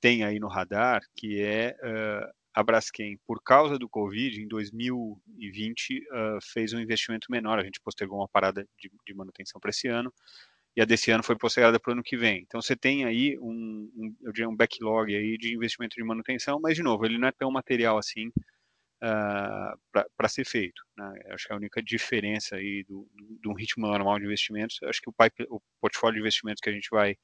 tem aí no radar, que é a Braskem, por causa do Covid, em 2020, fez um investimento menor. A gente postergou uma parada de, de manutenção para esse ano e a desse ano foi postergada para o ano que vem. Então você tem aí um, um, eu diria um backlog aí de investimento de manutenção, mas de novo ele não é tão material assim uh, ah, para ser feito. Né? Acho que a única diferença aí do, do, do, ritmo normal de investimentos, acho que o, pipe, o portfólio de investimentos que a gente vai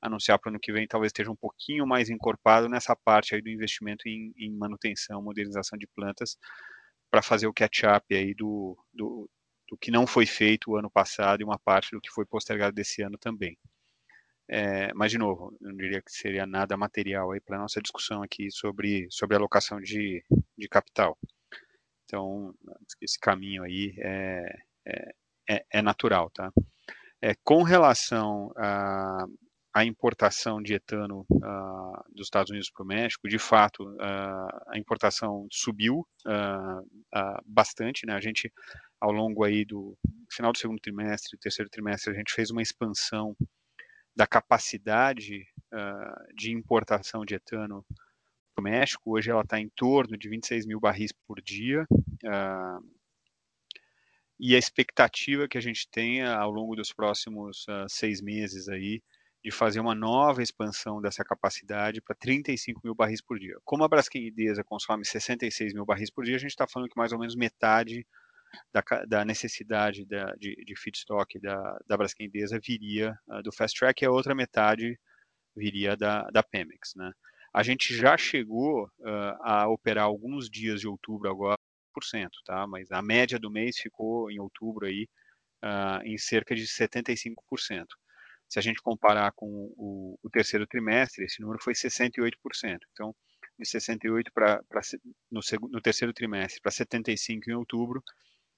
anunciar para o ano que vem talvez esteja um pouquinho mais encorpado nessa parte aí do investimento em, em manutenção, modernização de plantas para fazer o catch-up aí do, do, do que não foi feito o ano passado e uma parte do que foi postergado desse ano também. É, mas, de novo, eu não diria que seria nada material aí para nossa discussão aqui sobre, sobre alocação de, de capital. Então, esse caminho aí é, é, é, é natural, tá? É, com relação a, a importação de etano uh, dos Estados Unidos para o México, de fato, uh, a importação subiu uh, bastante, né? A gente, ao longo aí do final do segundo trimestre, terceiro trimestre, a gente fez uma expansão da capacidade de importação de etano para o México. Hoje ela está em torno de 26 mil barris por dia. e a expectativa que a gente tenha ao longo dos próximos seis meses aí de fazer uma nova expansão dessa capacidade para 35 mil barris por dia. Como a Braskem Idesa consome 66 mil barris por dia, a gente está falando que mais ou menos metade da, da necessidade da, de, de, feedstock da, da Braskem Idesa viria uh, do Fast Track e a outra metade viria da, da Pemex. Né? A gente já chegou uh, a operar alguns dias de outubro agora, por cento, tá? mas a média do mês ficou em outubro aí, uh, em cerca de 75%. Se a gente comparar com o, o terceiro trimestre, esse número foi 68%. Então, de 68 para no, no terceiro trimestre para 75 em outubro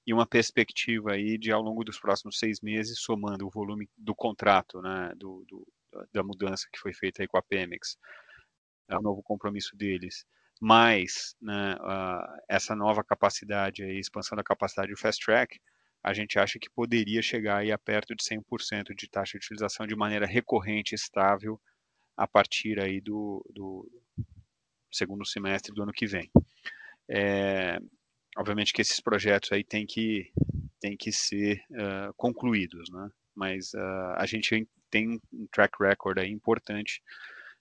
e uma perspectiva aí de ao longo dos próximos seis meses somando o volume do contrato, né, do, do da mudança que foi feita aí com a Pemex, o novo compromisso deles, mais né, essa nova capacidade aí, expansão da capacidade do Fast Track, a gente acha que poderia chegar aí a perto de 100% de taxa de utilização de maneira recorrente, estável, a partir aí do, do segundo semestre do ano que vem. É, obviamente que esses projetos aí têm que, têm que ser uh, concluídos, né? mas uh, a gente tem um track record aí importante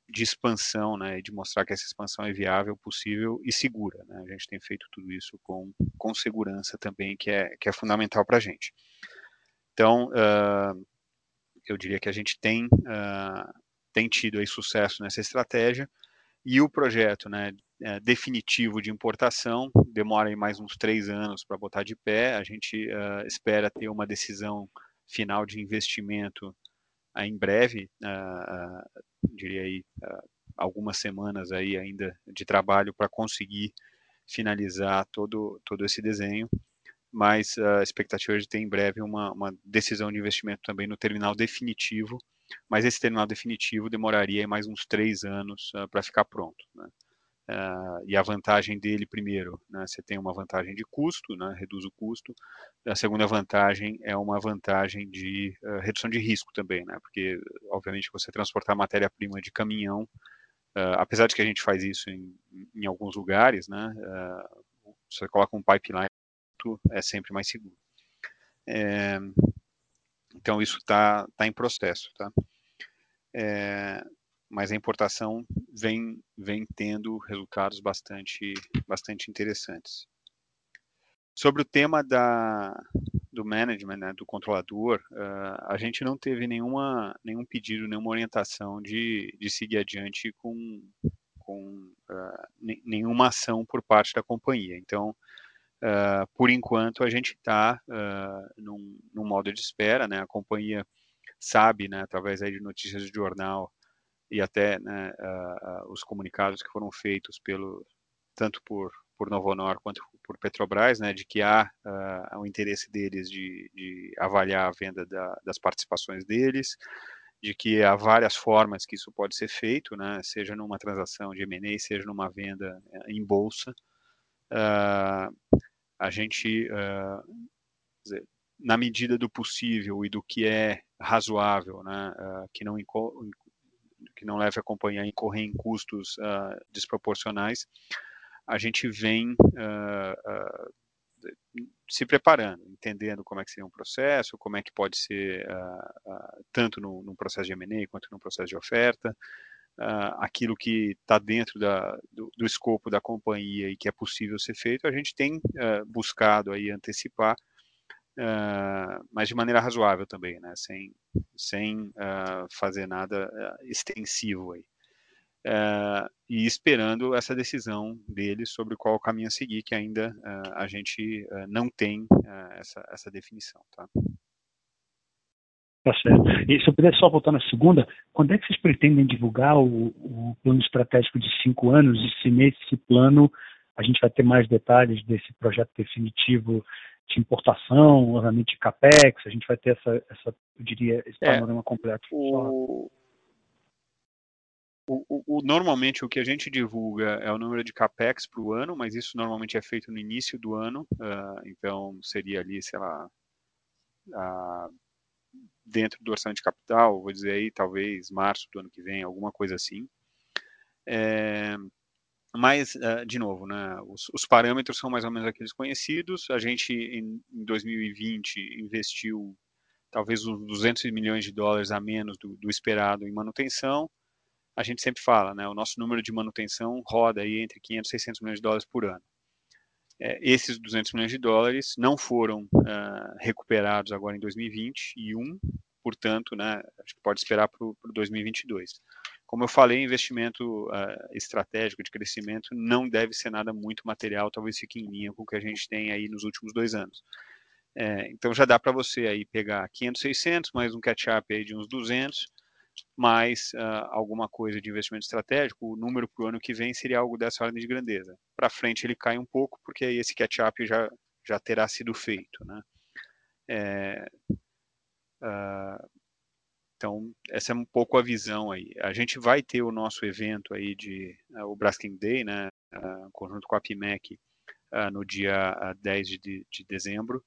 de expansão, né, de mostrar que essa expansão é viável, possível e segura. Né? A gente tem feito tudo isso com, com segurança também, que é, que é fundamental para a gente. Então, uh, eu diria que a gente tem, uh, tem tido aí sucesso nessa estratégia e o projeto né, é, definitivo de importação demora aí mais uns três anos para botar de pé. A gente uh, espera ter uma decisão final de investimento em breve, diria aí, uh, algumas semanas aí ainda de trabalho para conseguir finalizar todo, todo esse desenho, mas a expectativa é de ter em breve uma, uma decisão de investimento também no terminal definitivo, mas esse terminal definitivo demoraria mais uns três anos uh, para ficar pronto. Né? Uh, e a vantagem dele, primeiro, né, você tem uma vantagem de custo, né, reduz o custo. A segunda vantagem é uma vantagem de uh, redução de risco também, né, porque, obviamente, você transportar matéria-prima de caminhão, uh, apesar de que a gente faz isso em, em alguns lugares, né, você coloca um pipeline, é sempre mais seguro. É, então, isso está tá em processo. Tá? É, mas a importação vem, vem tendo resultados bastante, bastante interessantes. Sobre o tema da, do management, né, do controlador, uh, a gente não teve nenhuma, nenhum pedido, nenhuma orientação de, de seguir adiante com, com uh, nenhuma ação por parte da companhia. Então, uh, por enquanto, a gente está num, num modo de espera, né, a companhia sabe, né, através aí de notícias de jornal, e até né, uh, os comunicados que foram feitos pelo tanto por por Novonor quanto por Petrobras, né, de que há uh, o interesse deles de, de avaliar a venda da, das participações deles, de que há várias formas que isso pode ser feito, né, seja numa transação de M&A, seja numa venda em bolsa, uh, a gente, uh, dizer, na medida do possível e do que é razoável, né, uh, que não que não leve a companhia a incorrer em custos desproporcionais, a gente vem se preparando, entendendo como é que seria um processo, como é que pode ser uh, uh, tanto no, no, processo de M&A quanto no processo de oferta, uh, aquilo que está dentro da, do, do, escopo da companhia e que é possível ser feito, a gente tem buscado aí antecipar, mas de maneira razoável também, né, sem, sem fazer nada extensivo aí uh, e esperando essa decisão deles sobre qual caminho a seguir, que ainda uh, a gente uh, não tem essa, essa definição. Tá? Tá certo. E se eu puder só voltar na segunda, quando é que vocês pretendem divulgar o, o plano estratégico de cinco anos e se nesse plano a gente vai ter mais detalhes desse projeto definitivo de importação, obviamente de capex, a gente vai ter essa, essa eu diria, esse é, panorama completo. O, o, o, o, normalmente o que a gente divulga é o número de capex para o ano, mas isso normalmente é feito no início do ano, uh, então seria ali, sei lá, uh, dentro do orçamento de capital, vou dizer aí, talvez março do ano que vem, alguma coisa assim. É, mas, uh, de novo, né, os, os, parâmetros são mais ou menos aqueles conhecidos. A gente, em, em 2020, investiu talvez uns 200 milhões de dólares a menos do, do esperado em manutenção a gente sempre fala, né, o nosso número de manutenção roda aí entre 500 e 600 milhões de dólares por ano. É, esses 200 milhões de dólares não foram uh, recuperados agora em 2021, portanto, né, acho que pode esperar para o 2022. Como eu falei, investimento uh, estratégico de crescimento não deve ser nada muito material, talvez fique em linha com o que a gente tem aí nos últimos dois anos. É, então já dá para você aí pegar 500, 600, mais um catch-up de uns 200, mais uh, alguma coisa de investimento estratégico, o número para o ano que vem seria algo dessa ordem de grandeza. Para frente ele cai um pouco, porque aí esse catch-up já, já terá sido feito. Né? É, uh, então, essa é um pouco a visão aí. A gente vai ter o nosso evento aí de uh, o Brasking Day, né, uh, conjunto com a PIMEC, uh, no dia 10 de, de dezembro.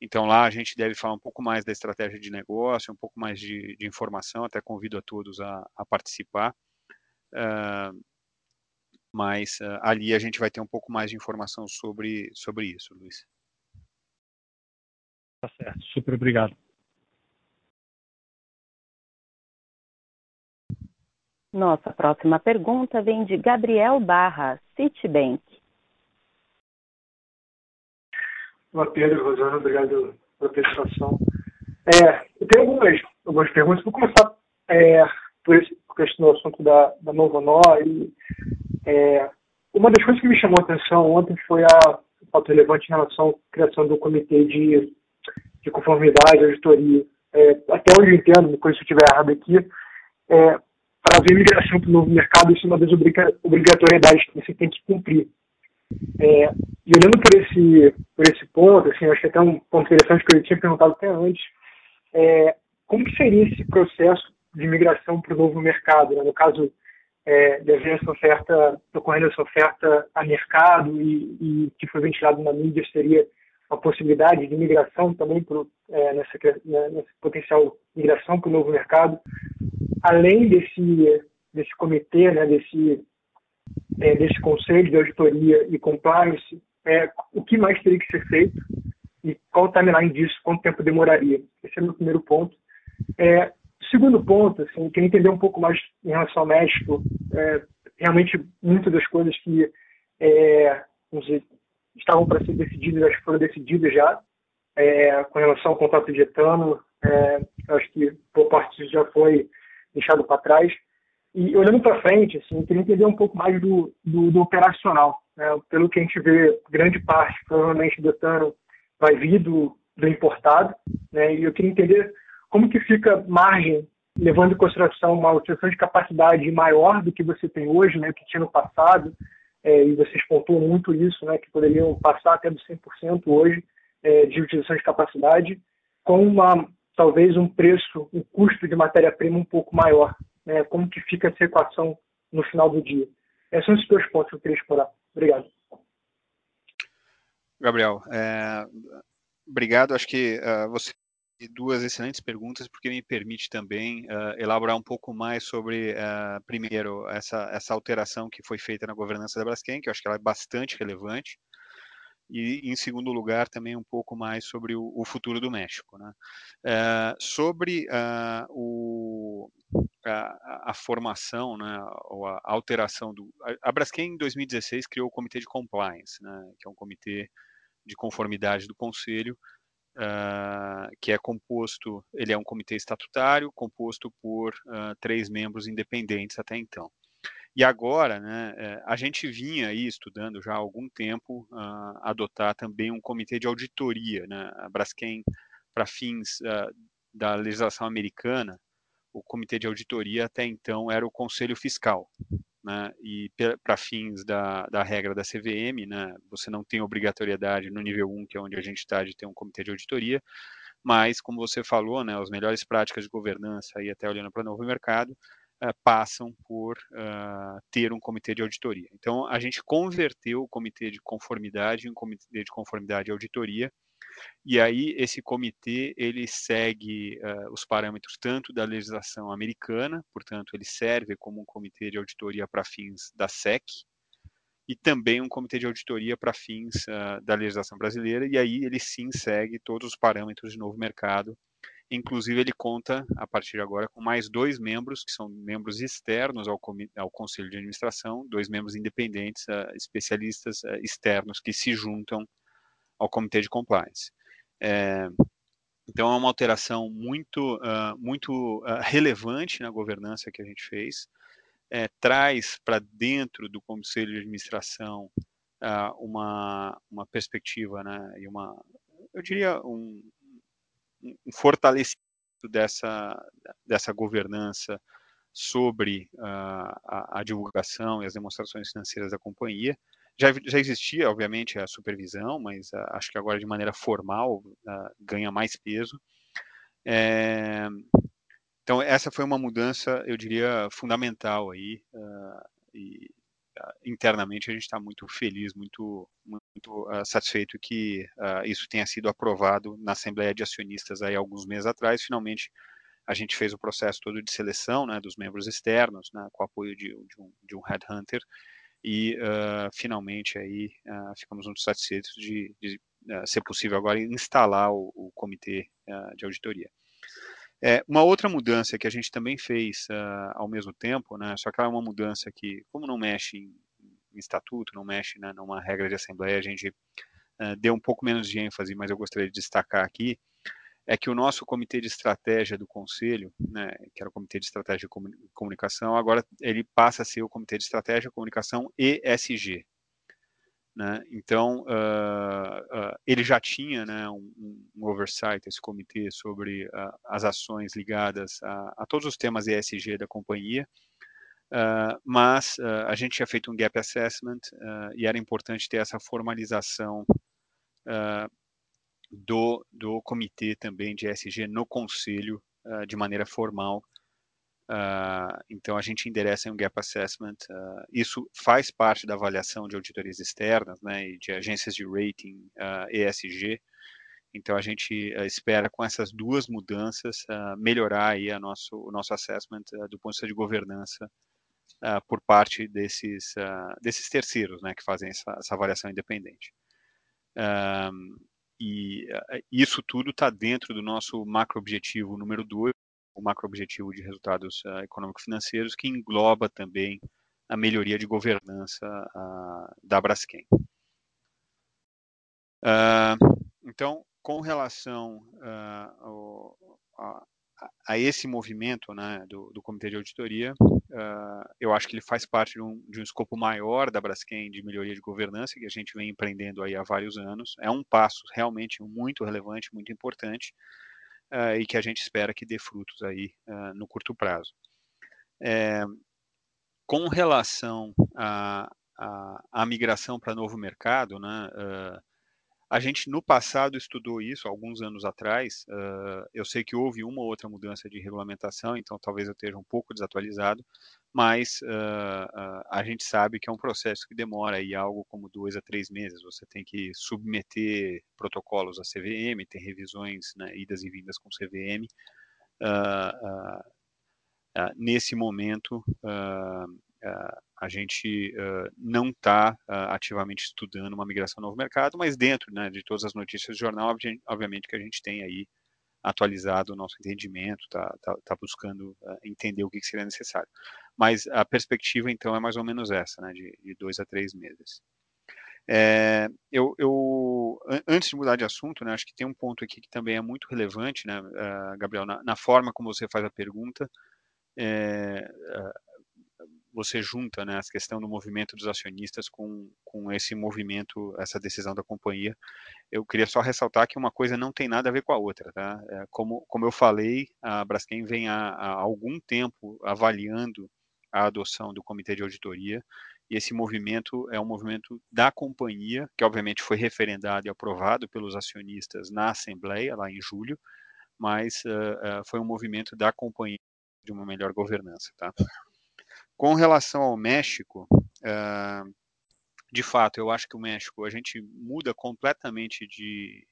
Então lá a gente deve falar um pouco mais da estratégia de negócio, um pouco mais de, de informação, até convido a todos a, a participar. Mas ali a gente vai ter um pouco mais de informação sobre, sobre isso, Luiz. Tá certo, super obrigado. Nossa próxima pergunta vem de Gabriel Barra, Citibank. Olá, Pedro, Rosana, obrigado pela participação. É, eu tenho algumas, algumas perguntas. Vou começar é, por esse questão assunto da, da Novo Nó. E, é, uma das coisas que me chamou a atenção ontem foi a fato relevante em relação à criação do comitê de, de conformidade, auditoria. É, até onde eu entendo, corrija se eu estiver errado aqui, é, haver migração para o novo mercado, isso é uma das obrigatoriedades que você tem que cumprir. É, e olhando por esse, por esse ponto, assim, acho que até um ponto interessante que eu tinha perguntado até antes, é, como que seria esse processo de migração para o novo mercado? Né? No caso, é, de haver essa oferta, ocorrendo essa oferta a mercado e, e, que foi ventilado na mídia, seria uma possibilidade de migração também pro, é, nessa, né, nessa potencial migração para o novo mercado, além desse, desse comitê, né, desse é, desse conselho de auditoria e compliance, é, o que mais teria que ser feito e qual o timeline disso, quanto tempo demoraria. Esse é o meu primeiro ponto. É, segundo ponto, assim, eu queria entender um pouco mais em relação ao México. É, realmente, muitas das coisas que é, dizer, estavam para ser decididas, acho que foram decididas já, é, com relação ao contrato de etano, é, acho que por parte já foi deixado para trás. E olhando para frente, assim, queria entender um pouco mais do, do, do operacional. Né? Pelo que a gente vê, grande parte, provavelmente, do etano vai vir do, do importado. Né? E eu queria entender como que fica margem, levando em consideração uma utilização de capacidade maior do que você tem hoje, né? que tinha no passado, é, e vocês pontuam muito isso, né? que poderiam passar até dos 100% hoje é, de utilização de capacidade, com uma talvez um preço, um custo de matéria-prima um pouco maior né, como que fica essa equação no final do dia. Esses são os dois pontos que eu queria explorar. Obrigado. Gabriel, é, obrigado. Acho que uh, você duas excelentes perguntas, porque me permite também uh, elaborar um pouco mais sobre, uh, primeiro, essa, essa alteração que foi feita na governança da Braskem, que eu acho que ela é bastante relevante, e, em segundo lugar, também um pouco mais sobre o, o futuro do México. Né? Uh, sobre o, a, a, formação, né, ou a alteração do... A, a Braskem, em 2016, criou o Comitê de Compliance, né, que é um comitê de conformidade do Conselho, uh, que é composto, ele é um comitê estatutário, composto por uh, três membros independentes até então. E agora, né, eh, a gente vinha aí estudando já há algum tempo uh, adotar também um comitê de auditoria, né, a Braskem, para fins da legislação americana, o comitê de auditoria até então era o Conselho Fiscal, né, e para fins da, da regra da CVM, né, você não tem obrigatoriedade no nível 1, que é onde a gente está, de ter um comitê de auditoria, mas, como você falou, né, as melhores práticas de governança, aí até olhando para o novo mercado, uh, passam por uh, ter um comitê de auditoria. Então, a gente converteu o comitê de conformidade em um comitê de conformidade e auditoria, e aí esse comitê ele segue uh, os parâmetros tanto da legislação americana, portanto ele serve como um comitê de auditoria para fins da SEC e também um comitê de auditoria para fins uh, da legislação brasileira e aí ele sim segue todos os parâmetros de novo mercado. Inclusive ele conta a partir de agora com mais dois membros que são membros externos ao, ao conselho de administração, dois membros independentes, uh, especialistas externos que se juntam ao comitê de compliance. É, então é uma alteração muito, uh, muito uh, relevante na governança que a gente fez. É, traz para dentro do conselho de administração uh, uma, uma perspectiva, né, e uma, eu diria, um, um fortalecimento dessa, dessa governança sobre a, a divulgação e as demonstrações financeiras da companhia, já, já existia, obviamente, a supervisão, mas uh, acho que agora de maneira formal uh, ganha mais peso. É, então, essa foi uma mudança, eu diria, fundamental aí, uh, e internamente a gente está muito feliz, muito satisfeito que isso tenha sido aprovado na Assembleia de Acionistas aí alguns meses atrás. Finalmente, a gente fez o processo todo de seleção né, dos membros externos, né, com o apoio de, de, um, de um headhunter, e uh, finalmente aí uh, ficamos muito satisfeitos de, de uh, ser possível agora instalar o, o comitê de auditoria. É, uma outra mudança que a gente também fez ao mesmo tempo, né, só que ela é uma mudança que, como não mexe em, em estatuto, não mexe né, numa regra de assembleia, a gente deu um pouco menos de ênfase, mas eu gostaria de destacar aqui, é que o nosso comitê de estratégia do conselho, né, que era o comitê de estratégia e comunicação, agora ele passa a ser o comitê de estratégia, comunicação e ESG. Né? Então, uh, uh, ele já tinha né, um, um, oversight, esse comitê, sobre uh, as ações ligadas a, a, todos os temas ESG da companhia, mas a gente tinha feito um gap assessment e era importante ter essa formalização do, do comitê também de ESG no conselho uh, de maneira formal. Uh, então a gente endereça um gap assessment. Uh, isso faz parte da avaliação de auditorias externas, né, e de agências de rating ESG. Então a gente espera com essas duas mudanças melhorar aí a nosso, o nosso assessment do ponto de vista de governança por parte desses desses terceiros, né, que fazem essa, essa avaliação independente. Um, e uh, isso tudo está dentro do nosso macro objetivo número 2, o macro objetivo de resultados uh, econômico-financeiros, que engloba também a melhoria de governança uh, da Braskem. então, com relação ao, a, a esse movimento né, do, do, Comitê de Auditoria, uh, eu acho que ele faz parte de um, de um, escopo maior da Braskem de melhoria de governança, que a gente vem empreendendo aí há vários anos. É um passo realmente muito relevante, muito importante, uh, e que a gente espera que dê frutos aí uh, no curto prazo. É, com relação à, migração para novo mercado, né, A gente, no passado, estudou isso, alguns anos atrás. Uh, eu sei que houve uma ou outra mudança de regulamentação, então talvez eu esteja um pouco desatualizado, mas uh, uh, a gente sabe que é um processo que demora aí algo como dois a três meses. Você tem que submeter protocolos à CVM, tem revisões, né, idas e vindas com CVM. nesse momento, a gente uh, não está uh, ativamente estudando uma migração ao novo mercado, mas dentro né, de todas as notícias do jornal, obviamente que a gente tem aí atualizado o nosso entendimento, está tá, tá buscando entender o que, que, seria necessário. Mas a perspectiva, então, é mais ou menos essa, né, de, de dois a três meses. É, eu, eu, antes de mudar de assunto, né, acho que tem um ponto aqui que também é muito relevante, né, Gabriel, na, na forma como você faz a pergunta. É, você junta né, a questão do movimento dos acionistas com, com esse movimento, essa decisão da companhia. Eu queria só ressaltar que uma coisa não tem nada a ver com a outra. Tá? É, como, como eu falei, a Braskem vem há, há algum tempo avaliando a adoção do comitê de auditoria e esse movimento é um movimento da companhia, que obviamente foi referendado e aprovado pelos acionistas na Assembleia, lá em julho, mas uh, uh, foi um movimento da companhia de uma melhor governança. Tá? Com relação ao México, uh, de fato, eu acho que o México a gente muda completamente de,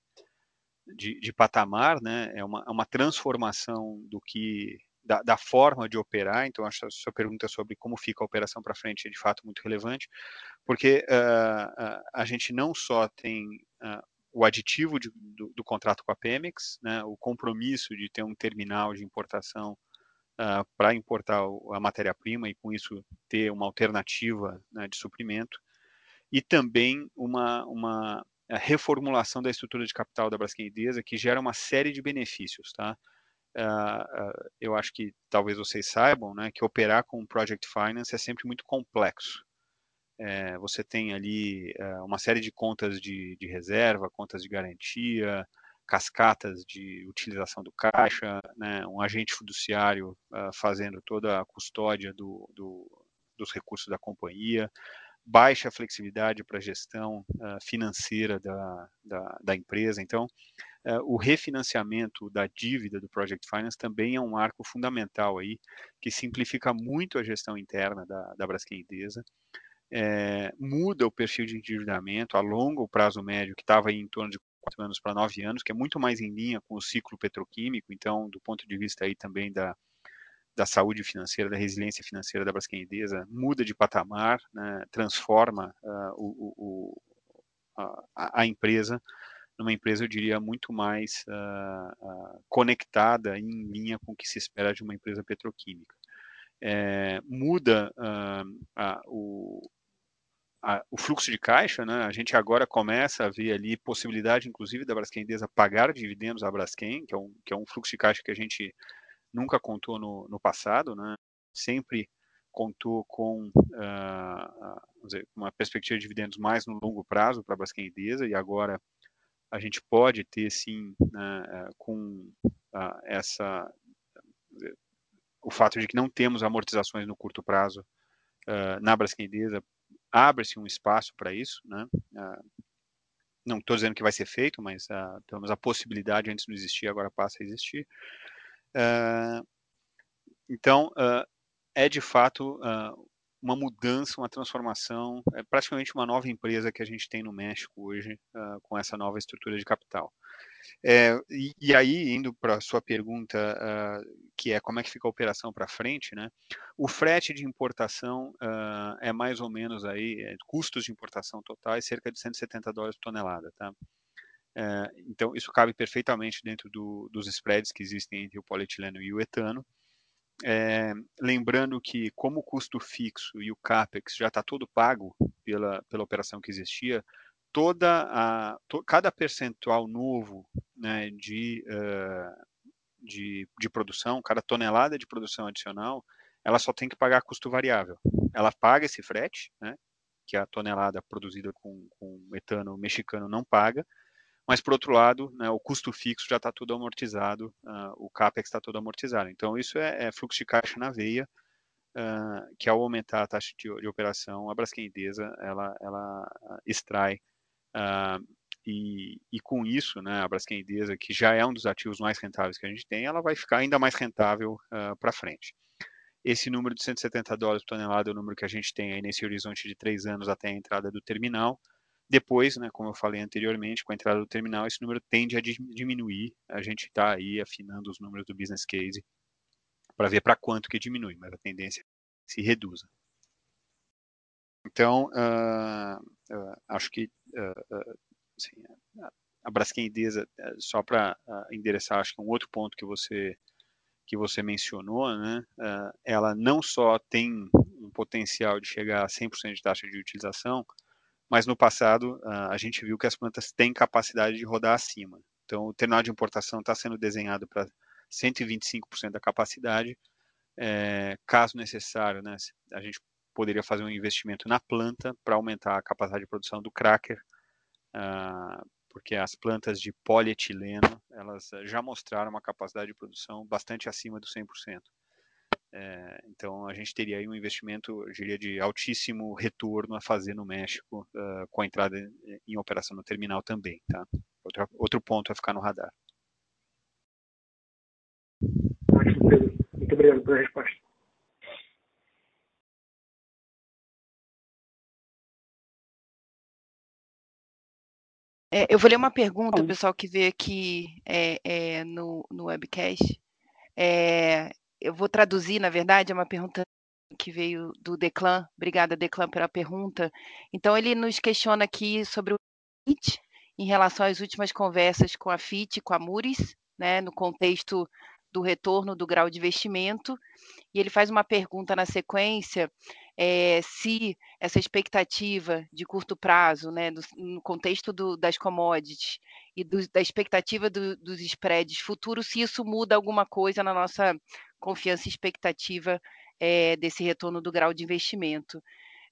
de, de patamar, né? É uma, é uma transformação do que da, da, forma de operar. Então, acho a sua pergunta sobre como fica a operação para frente é de fato muito relevante, porque uh, uh, a gente não só tem o aditivo de, do, do, contrato com a Pemex, né? O compromisso de ter um terminal de importação uh, ah, para importar a matéria-prima e com isso ter uma alternativa né, de suprimento e também uma, uma reformulação da estrutura de capital da Braskem Idesa que gera uma série de benefícios, tá? Uh, eu acho que talvez vocês saibam, né, que operar com Project Finance é sempre muito complexo. É, você tem ali uh, uma série de contas de, de reserva, contas de garantia, cascatas de utilização do caixa, né, um agente fiduciário uh, fazendo toda a custódia do, do, dos recursos da companhia, baixa flexibilidade para a gestão uh, financeira da, da, da, empresa. Então, uh, o refinanciamento da dívida do Project Finance também é um marco fundamental aí, que simplifica muito a gestão interna da, da Braskem Idesa, é, muda o perfil de endividamento a longo prazo médio, que estava em torno de quatro anos para nove anos, que é muito mais em linha com o ciclo petroquímico, então, do ponto de vista aí também da, da saúde financeira, da resiliência financeira da Braskem Idesa, muda de patamar, né, transforma uh, o, o, a, a, empresa numa empresa, eu diria, muito mais uh, uh, conectada em linha com o que se espera de uma empresa petroquímica. É, muda o, a, o fluxo de caixa, né? A gente agora começa a ver ali possibilidade, inclusive, da Braskem pagar dividendos à Braskem, que é um, que é um fluxo de caixa que a gente nunca contou no, no passado, né? Sempre contou com uh, dizer, uma perspectiva de dividendos mais no longo prazo para a Braskem e agora a gente pode ter sim né, eh, com uh, essa dizer, o fato de que não temos amortizações no curto prazo uh, na Braskem abre-se um espaço para isso, né? Uh, não estou dizendo que vai ser feito, mas uh, a possibilidade antes não existia, agora passa a existir. Uh, então, uh, é de fato uma mudança, uma transformação, é praticamente uma nova empresa que a gente tem no México hoje, com essa nova estrutura de capital. É, e, e, aí, indo para a sua pergunta, uh, que é como é que fica a operação para frente, né? O frete de importação uh, é mais ou menos aí, é, custos de importação totais, cerca de 170 dólares por tonelada, tá? É, então, isso cabe perfeitamente dentro do, dos spreads que existem entre o polietileno e o etano. É, lembrando que, como o custo fixo e o CAPEX já está todo pago pela, pela operação que existia, toda a, to, cada percentual novo né, de, uh, de, de produção, cada tonelada de produção adicional, ela só tem que pagar custo variável. Ela paga esse frete, né, que a tonelada produzida com, com metano mexicano não paga, mas por outro lado, né, o custo fixo já está tudo amortizado, uh, o capex está todo amortizado. Então isso é, é, fluxo de caixa na veia, uh, que ao aumentar a taxa de, de operação, a Braskem ela, ela extrai uh, e, e, com isso, né, a Braskem que já é um dos ativos mais rentáveis que a gente tem, ela vai ficar ainda mais rentável para frente. Esse número de 170 dólares por tonelada é o número que a gente tem aí nesse horizonte de três anos até a entrada do terminal. Depois, né, como eu falei anteriormente, com a entrada do terminal, esse número tende a diminuir. A gente está aí afinando os números do business case para ver para quanto que diminui, mas a tendência é se reduza. Então, uh, uh, acho que uh, assim, a Braskem Idesa, eh, só para endereçar, acho que um outro ponto que você que você mencionou, né, ela não só tem um potencial de chegar a 100% de taxa de utilização, mas no passado a gente viu que as plantas têm capacidade de rodar acima. Então, o terminal de importação está sendo desenhado para 125% da capacidade. É, caso necessário, né, a gente poderia fazer um investimento na planta para aumentar a capacidade de produção do cracker, uh, porque as plantas de polietileno elas já mostraram uma capacidade de produção bastante acima do 100%. É, então a gente teria aí um investimento, eu diria, de altíssimo retorno a fazer no México uh, com a entrada em operação no terminal também, tá? Outro, outro ponto a ficar no radar. Ótimo, Pedro. Muito obrigado pela resposta. É, eu vou ler uma pergunta, pessoal que veio aqui é, é, no, no webcast. É, eu vou traduzir, na verdade, é uma pergunta que veio do Declan. Obrigada, Declan, pela pergunta. Então, ele nos questiona aqui sobre o FIT, em relação às últimas conversas com a FIT, com a Muris, né, no contexto do retorno do grau de investimento. E ele faz uma pergunta na sequência é, se essa expectativa de curto prazo, né, no contexto do, das commodities e do, da expectativa do, dos spreads futuros, se isso muda alguma coisa na nossa confiança e expectativa é, desse retorno do grau de investimento.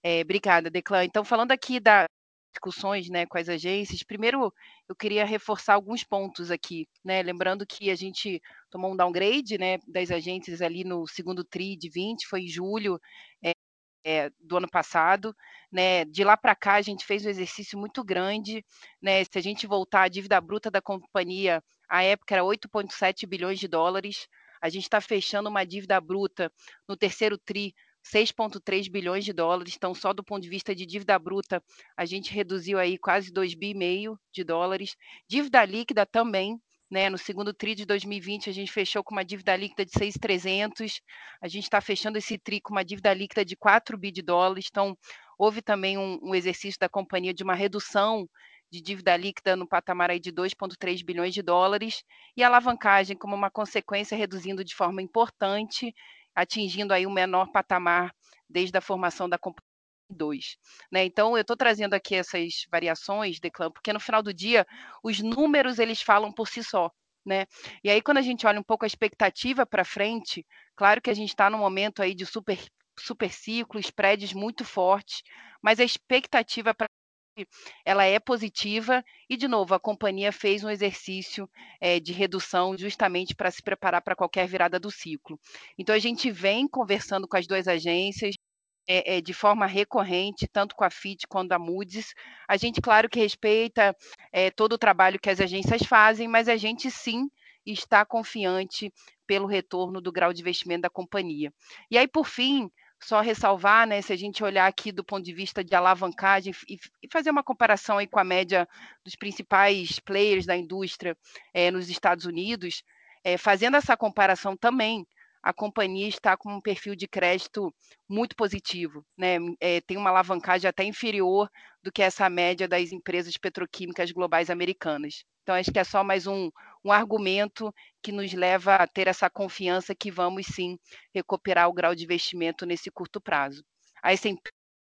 É, obrigada, Declan. Então, falando aqui da, discussões né, com as agências, primeiro eu queria reforçar alguns pontos aqui, né? Lembrando que a gente tomou um downgrade né, das agências ali no segundo TRI de 20, foi em julho é, do ano passado. Né? De lá para cá a gente fez um exercício muito grande. Né? Se a gente voltar, a dívida bruta da companhia, a época era 8,7 bilhões de dólares. A gente está fechando uma dívida bruta no terceiro TRI 6,3 bilhões de dólares. Então, só do ponto de vista de dívida bruta, a gente reduziu aí quase 2,5 bi de dólares. Dívida líquida também, né? No segundo TRI de 2020, a gente fechou com uma dívida líquida de 6,300. A gente está fechando esse TRI com uma dívida líquida de 4 bi de dólares. Então, houve também um, um exercício da companhia de uma redução de dívida líquida no patamar aí de 2,3 bilhões de dólares e alavancagem como uma consequência reduzindo de forma importante atingindo aí o menor patamar desde a formação da companhia 2. Né? Então, eu estou trazendo aqui essas variações, Declan, porque no final do dia, os números eles falam por si só. Né? E aí, quando a gente olha um pouco a expectativa para frente, claro que a gente está num momento aí de super, super ciclo, spreads muito fortes, mas a expectativa para ela é positiva e, de novo, a companhia fez um exercício é, de redução justamente para se preparar para qualquer virada do ciclo. Então, a gente vem conversando com as duas agências, é, é, de forma recorrente, tanto com a FIT quanto a Moody's. A gente, claro que respeita é, todo o trabalho que as agências fazem, mas a gente sim está confiante pelo retorno do grau de investimento da companhia. E aí, por fim, só ressalvar, né, se a gente olhar aqui do ponto de vista de alavancagem e, e fazer uma comparação aí com a média dos principais players da indústria é, nos Estados Unidos, é, fazendo essa comparação também, a companhia está com um perfil de crédito muito positivo, né? É, tem uma alavancagem até inferior do que essa média das empresas petroquímicas globais americanas. Então, acho que é só mais um, um argumento que nos leva a ter essa confiança que vamos sim recuperar o grau de investimento nesse curto prazo. A S&P,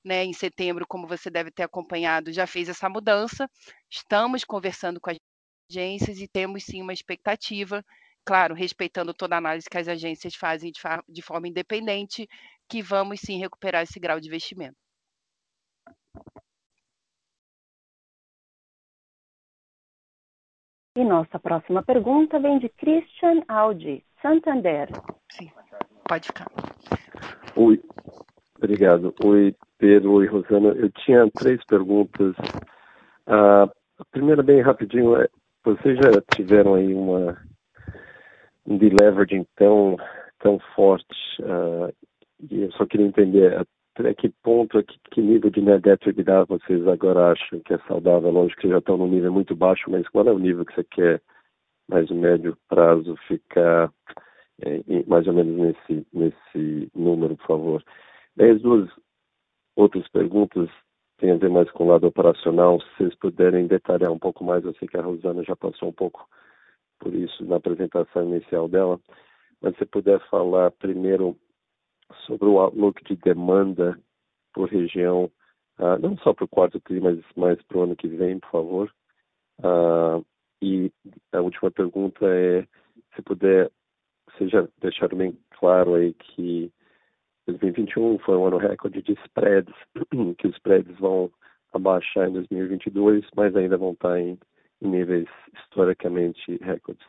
né, em setembro, como você deve ter acompanhado, já fez essa mudança. Estamos conversando com as agências e temos sim uma expectativa claro, respeitando toda a análise que as agências fazem de, de forma independente, que vamos sim recuperar esse grau de investimento. E nossa próxima pergunta vem de Christian Audi, Santander. Sim, pode ficar. Oi, obrigado. Oi, Pedro. Oi, Rosana. Eu tinha três perguntas. A A primeira, bem rapidinho, é, vocês já tiveram aí uma, um deleveraging tão, tão forte, uh, e eu só queria entender até que ponto, que, que nível de net debt EBITDA vocês agora acham que é saudável? Lógico que já estão num nível muito baixo, mas qual é o nível que você quer, mais médio prazo, ficar é, mais ou menos nesse, nesse número, por favor? As duas outras perguntas têm a ver mais com o lado operacional. Se vocês puderem detalhar um pouco mais, eu sei que a Rosana já passou um pouco por isso na apresentação inicial dela, mas se puder falar primeiro sobre o outlook de demanda por região, uh, não só para o quarto TRI, mas mais para o ano que vem, por favor. Uh, e a última pergunta é, se puder, já deixaram bem claro aí que 2021 foi um ano recorde de spreads, que os spreads vão abaixar em 2022, mas ainda vão estar em, em níveis historicamente recordes.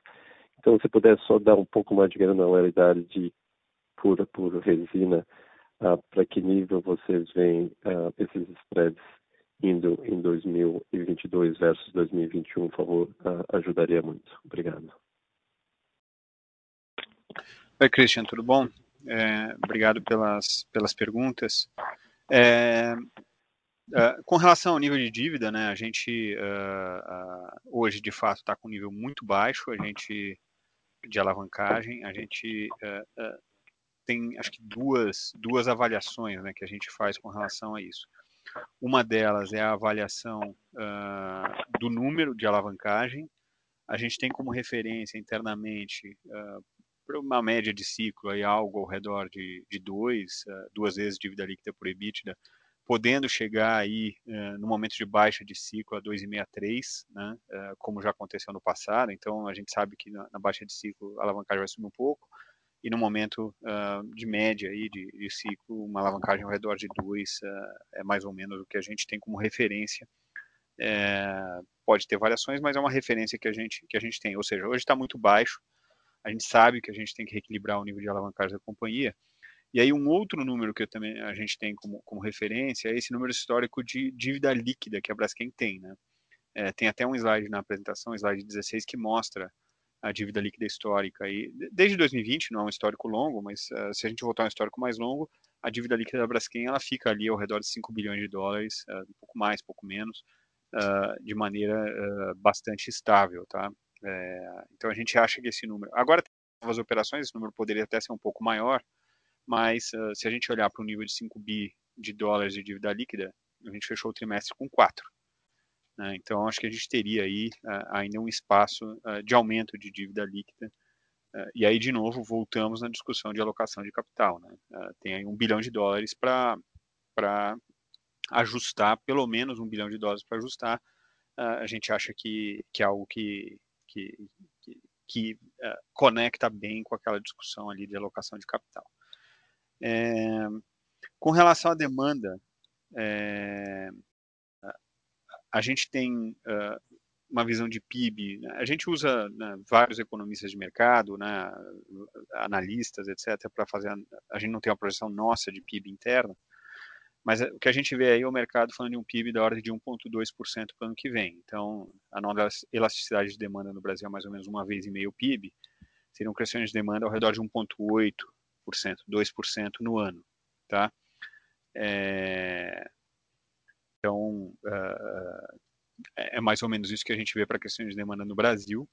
Então, se puder só dar um pouco mais de granularidade de pura por resina, uh, para que nível vocês veem uh, esses spreads indo em 2022 versus 2021, por favor, uh, ajudaria muito. Obrigado. Oi, Christian, tudo bom? É, obrigado pelas, pelas perguntas. É, Uh, com relação ao nível de dívida, né, a gente uh, uh, hoje de fato está com um nível muito baixo, a gente de alavancagem, a gente tem acho que duas, duas avaliações né, que a gente faz com relação a isso. Uma delas é a avaliação uh, do número de alavancagem. A gente tem como referência internamente uh, para uma média de ciclo aí algo ao redor de, de dois, uh, duas vezes dívida líquida por EBITDA, podendo chegar aí no momento de baixa de ciclo a 2,63, né, como já aconteceu no passado. Então a gente sabe que na, na baixa de ciclo a alavancagem vai subir um pouco e no momento uh, de média aí de, de, ciclo, uma alavancagem ao redor de 2 uh, é mais ou menos o que a gente tem como referência. É, pode ter variações, mas é uma referência que a gente, que a gente tem. Ou seja, hoje está muito baixo, a gente sabe que a gente tem que reequilibrar o nível de alavancagem da companhia. E aí um outro número que também a gente tem como, como referência é esse número histórico de dívida líquida que a Braskem tem. Né? É, tem até um slide na apresentação, slide 16, que mostra a dívida líquida histórica. E desde 2020, não é um histórico longo, mas uh, se a gente voltar a um histórico mais longo, a dívida líquida da Braskem ela fica ali ao redor de 5 bilhões de dólares, uh, um pouco mais, pouco menos, uh, de maneira bastante estável, tá? Então a gente acha que esse número. Agora, novas operações, esse número poderia até ser um pouco maior, mas se a gente olhar para o nível de 5 bi de dólares de dívida líquida, a gente fechou o trimestre com 4. Né? Então, acho que a gente teria aí uh, ainda um espaço uh, de aumento de dívida líquida. Uh, e aí, de novo, voltamos na discussão de alocação de capital. Né? tem aí um bilhão de dólares para ajustar, pelo menos um bilhão de dólares para ajustar. a gente acha que, que é algo que, que, que, que conecta bem com aquela discussão ali de alocação de capital. É, com relação à demanda, é, a gente tem uh, uma visão de PIB. Né? A gente usa né, vários economistas de mercado, né, analistas, etc., para fazer. A, a, gente não tem uma projeção nossa de PIB interna, mas o que a gente vê aí é o mercado falando de um PIB da ordem de 1,2% para o ano que vem. Então, a nova elasticidade de demanda no Brasil é mais ou menos uma vez e meio o PIB, seria um crescimento de demanda ao redor de 1,8%, 2% no ano. Tá? É, então, uh, é mais ou menos isso que a gente vê para a questão de demanda no Brasil.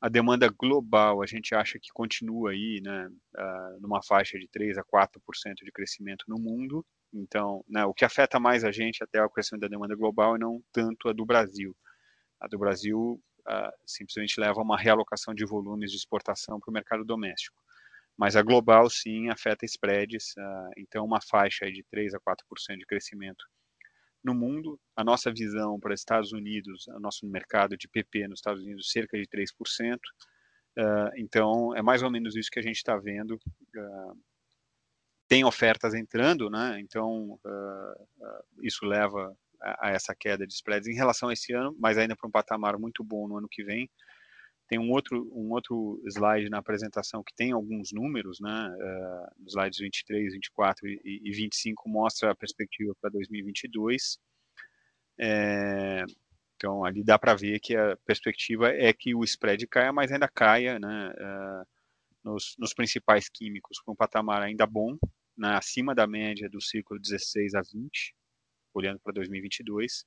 A demanda global, a gente acha que continua aí, né, uh, numa faixa de 3 a 4% de crescimento no mundo. Então, né, o que afeta mais a gente até a questão da demanda global e não tanto a do Brasil. A do Brasil uh, simplesmente leva a uma realocação de volumes de exportação para o mercado doméstico. Mas a global, sim, afeta spreads. Uh, então, uma faixa de 3 a 4% de crescimento no mundo. A nossa visão para Estados Unidos, o nosso mercado de PP nos Estados Unidos, cerca de 3%. Uh, então, é mais ou menos isso que a gente está vendo. Uh, tem ofertas entrando, né? então uh, isso leva a, a, essa queda de spreads em relação a esse ano, mas ainda para um patamar muito bom no ano que vem. Tem um outro, um outro slide na apresentação que tem alguns números, né? Uh, slides 23, 24 e, e 25 mostra a perspectiva para 2022. É, Então, ali dá para ver que a perspectiva é que o spread caia, mas ainda caia né, uh, nos, nos, principais químicos com um patamar ainda bom, né, acima da média do ciclo 16 a 20, olhando para 2022.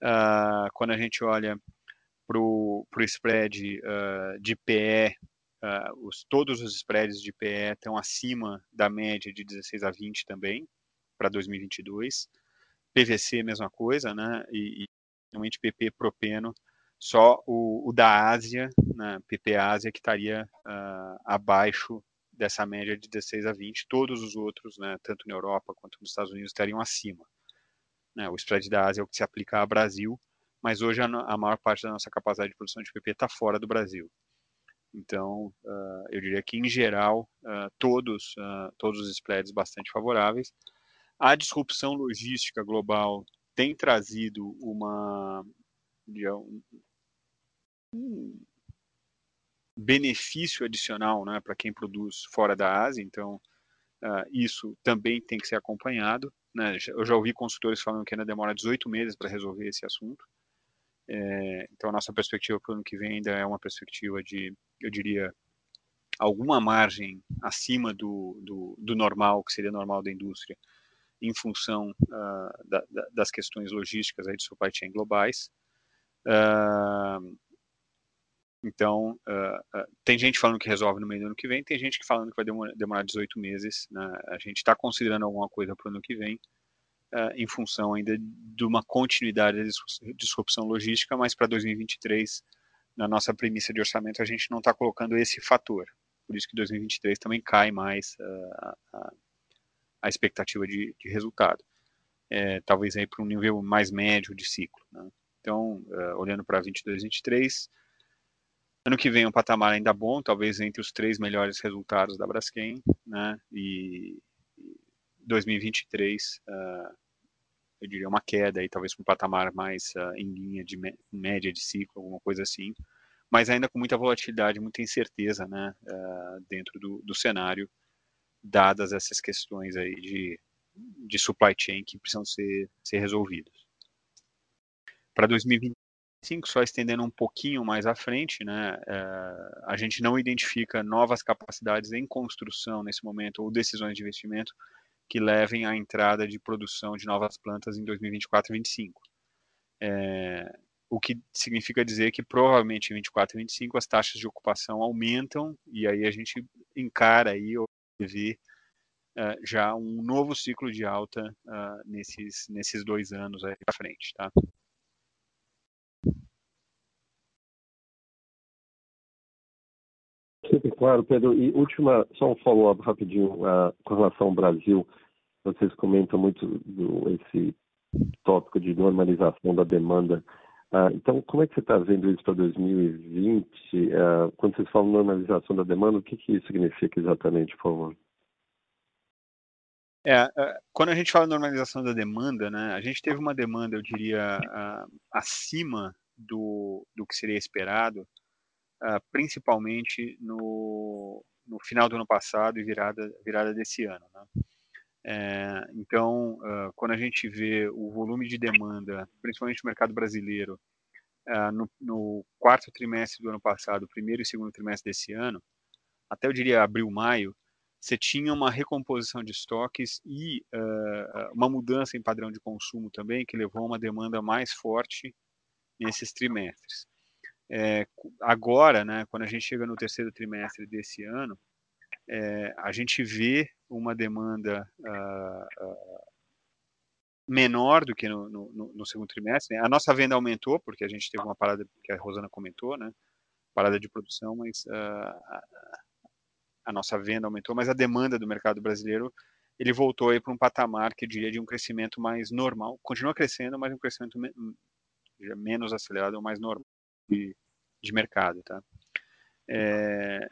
Uh, quando a gente olha para o spread uh, de PE, os, todos os spreads de PE estão acima da média de 16 a 20 também, para 2022. PVC, mesma coisa, né? E, e realmente PP propeno, só o, o da Ásia, né, PP Ásia, que estaria uh, abaixo dessa média de 16 a 20. Todos os outros, né, tanto na Europa quanto nos Estados Unidos, estariam acima. Né, o spread da Ásia é o que se aplica ao Brasil, mas hoje a, a maior parte da nossa capacidade de produção de PP está fora do Brasil. Então, uh, eu diria que, em geral, uh, todos, todos os spreads bastante favoráveis. A disrupção logística global tem trazido uma um benefício adicional né, para quem produz fora da Ásia, então uh, isso também tem que ser acompanhado. Né? Eu já ouvi consultores falando que ainda demora 18 meses para resolver esse assunto. É, então, a nossa perspectiva para o ano que vem ainda é uma perspectiva de, eu diria, alguma margem acima do, do, do normal, que seria normal da indústria, em função uh, da, da, das questões logísticas aí de supply chain globais. Uh, então, uh, tem gente falando que resolve no meio do ano que vem, tem gente que falando que vai demorar, demorar 18 meses. Né? A gente está considerando alguma coisa para o ano que vem, em função ainda de uma continuidade da disrupção logística, mas para 2023, na nossa premissa de orçamento, a gente não está colocando esse fator. Por isso que 2023 também cai mais a a expectativa de, de resultado. É, talvez aí para um nível mais médio de ciclo. Né? Então, uh, olhando para 22, 23, ano que vem um patamar ainda bom, talvez entre os três melhores resultados da Braskem, né? E 2023, uh, é, eu diria uma queda aí, talvez um patamar mais uh, em linha de média de ciclo, alguma coisa assim, mas ainda com muita volatilidade, muita incerteza, né? dentro do, do cenário dadas essas questões aí de, de supply chain que precisam ser, ser resolvidas. Para 2025, só estendendo um pouquinho mais à frente, né, é, a gente não identifica novas capacidades em construção nesse momento ou decisões de investimento que levem à entrada de produção de novas plantas em 2024 e 2025. É, o que significa dizer que provavelmente em 24 e 25 as taxas de ocupação aumentam e aí a gente encara aí ver uh, já um novo ciclo de alta uh, nesses, nesses dois anos aí para frente, tá? Super claro, Pedro. E última, só um follow-up rapidinho uh, com relação ao Brasil. Vocês comentam muito do, esse tópico de normalização da demanda. Uh, então, como é que você está vendo isso para 2020? Uh, quando vocês falam normalização da demanda, o que, que isso significa exatamente, por favor? É, é, quando a gente fala normalização da demanda, né, a gente teve uma demanda, eu diria, acima do, do que seria esperado, uh, principalmente no, no final do ano passado e virada, virada desse ano. Né? É, então, uh, quando a gente vê o volume de demanda, principalmente no mercado brasileiro, no, no quarto trimestre do ano passado, primeiro e segundo trimestre desse ano, até eu diria abril, maio, você tinha uma recomposição de estoques e uh, uma mudança em padrão de consumo também, que levou a uma demanda mais forte nesses trimestres. É, agora, né, quando a gente chega no terceiro trimestre desse ano, é, a gente vê uma demanda uh, uh, menor do que no, no, no segundo trimestre. Né? A nossa venda aumentou, porque a gente teve uma parada que a Rosana comentou, né, parada de produção, mas a nossa venda aumentou, mas a demanda do mercado brasileiro ele voltou aí para um patamar que diria de um crescimento mais normal. Continua crescendo, mas um crescimento me menos acelerado, mais normal de, mercado, tá? É,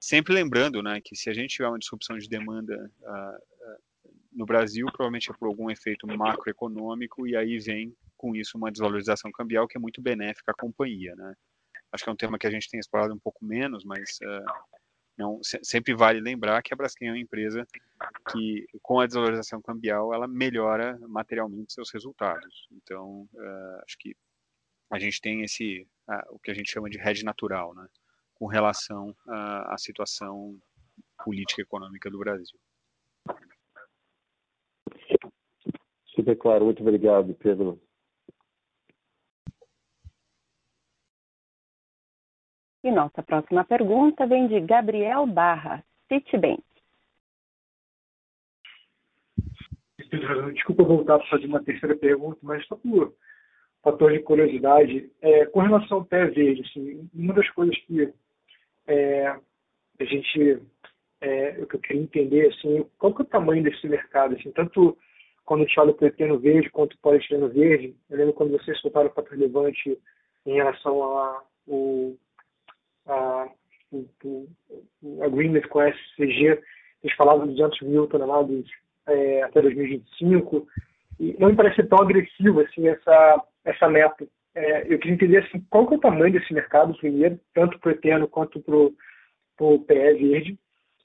sempre lembrando, né, que se a gente tiver uma disrupção de demanda uh, no Brasil, provavelmente é por algum efeito macroeconômico e aí vem com isso uma desvalorização cambial que é muito benéfica à companhia, né? Acho que é um tema que a gente tem explorado um pouco menos, mas uh, Não, sempre vale lembrar que a Braskem é uma empresa que, com a desvalorização cambial, ela melhora materialmente seus resultados. Então, uh, acho que a gente tem esse, uh, o que a gente chama de hedge natural, né, com relação uh, à situação política e econômica do Brasil. Super claro, muito obrigado, Pedro. E nossa próxima pergunta vem de Gabriel Barra, Citibank. Desculpa voltar para fazer uma terceira pergunta, mas só por fator de curiosidade, é, com relação ao pé verde, assim, uma das coisas que é, a gente, é, eu queria entender, assim, qual que é o tamanho desse mercado, assim, tanto quando a gente olha o pepino verde quanto o poliestireno verde, eu lembro quando vocês soltaram o fato relevante em relação a, o, o, o agreement com a SCG, eles falavam de 200 mil toneladas é, até 2025, e não me parece tão agressivo assim essa, essa meta. É, eu queria entender assim, qual que é o tamanho desse mercado primeiro, tanto para o eterno quanto para o PE verde,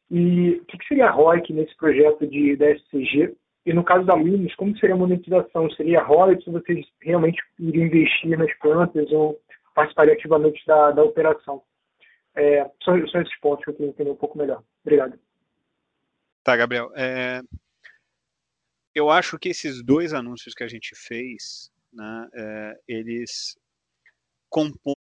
e o que, que seria a ROIC nesse projeto de, da SCG, e no caso da Minas, como seria a monetização? Seria ROIC se vocês realmente iriam investir nas plantas ou participaria ativamente da, da operação? É, são, são, esses pontos que eu queria entender um pouco melhor. Obrigado. Tá, Gabriel. É, eu acho que esses dois anúncios que a gente fez, né, é, eles compõem,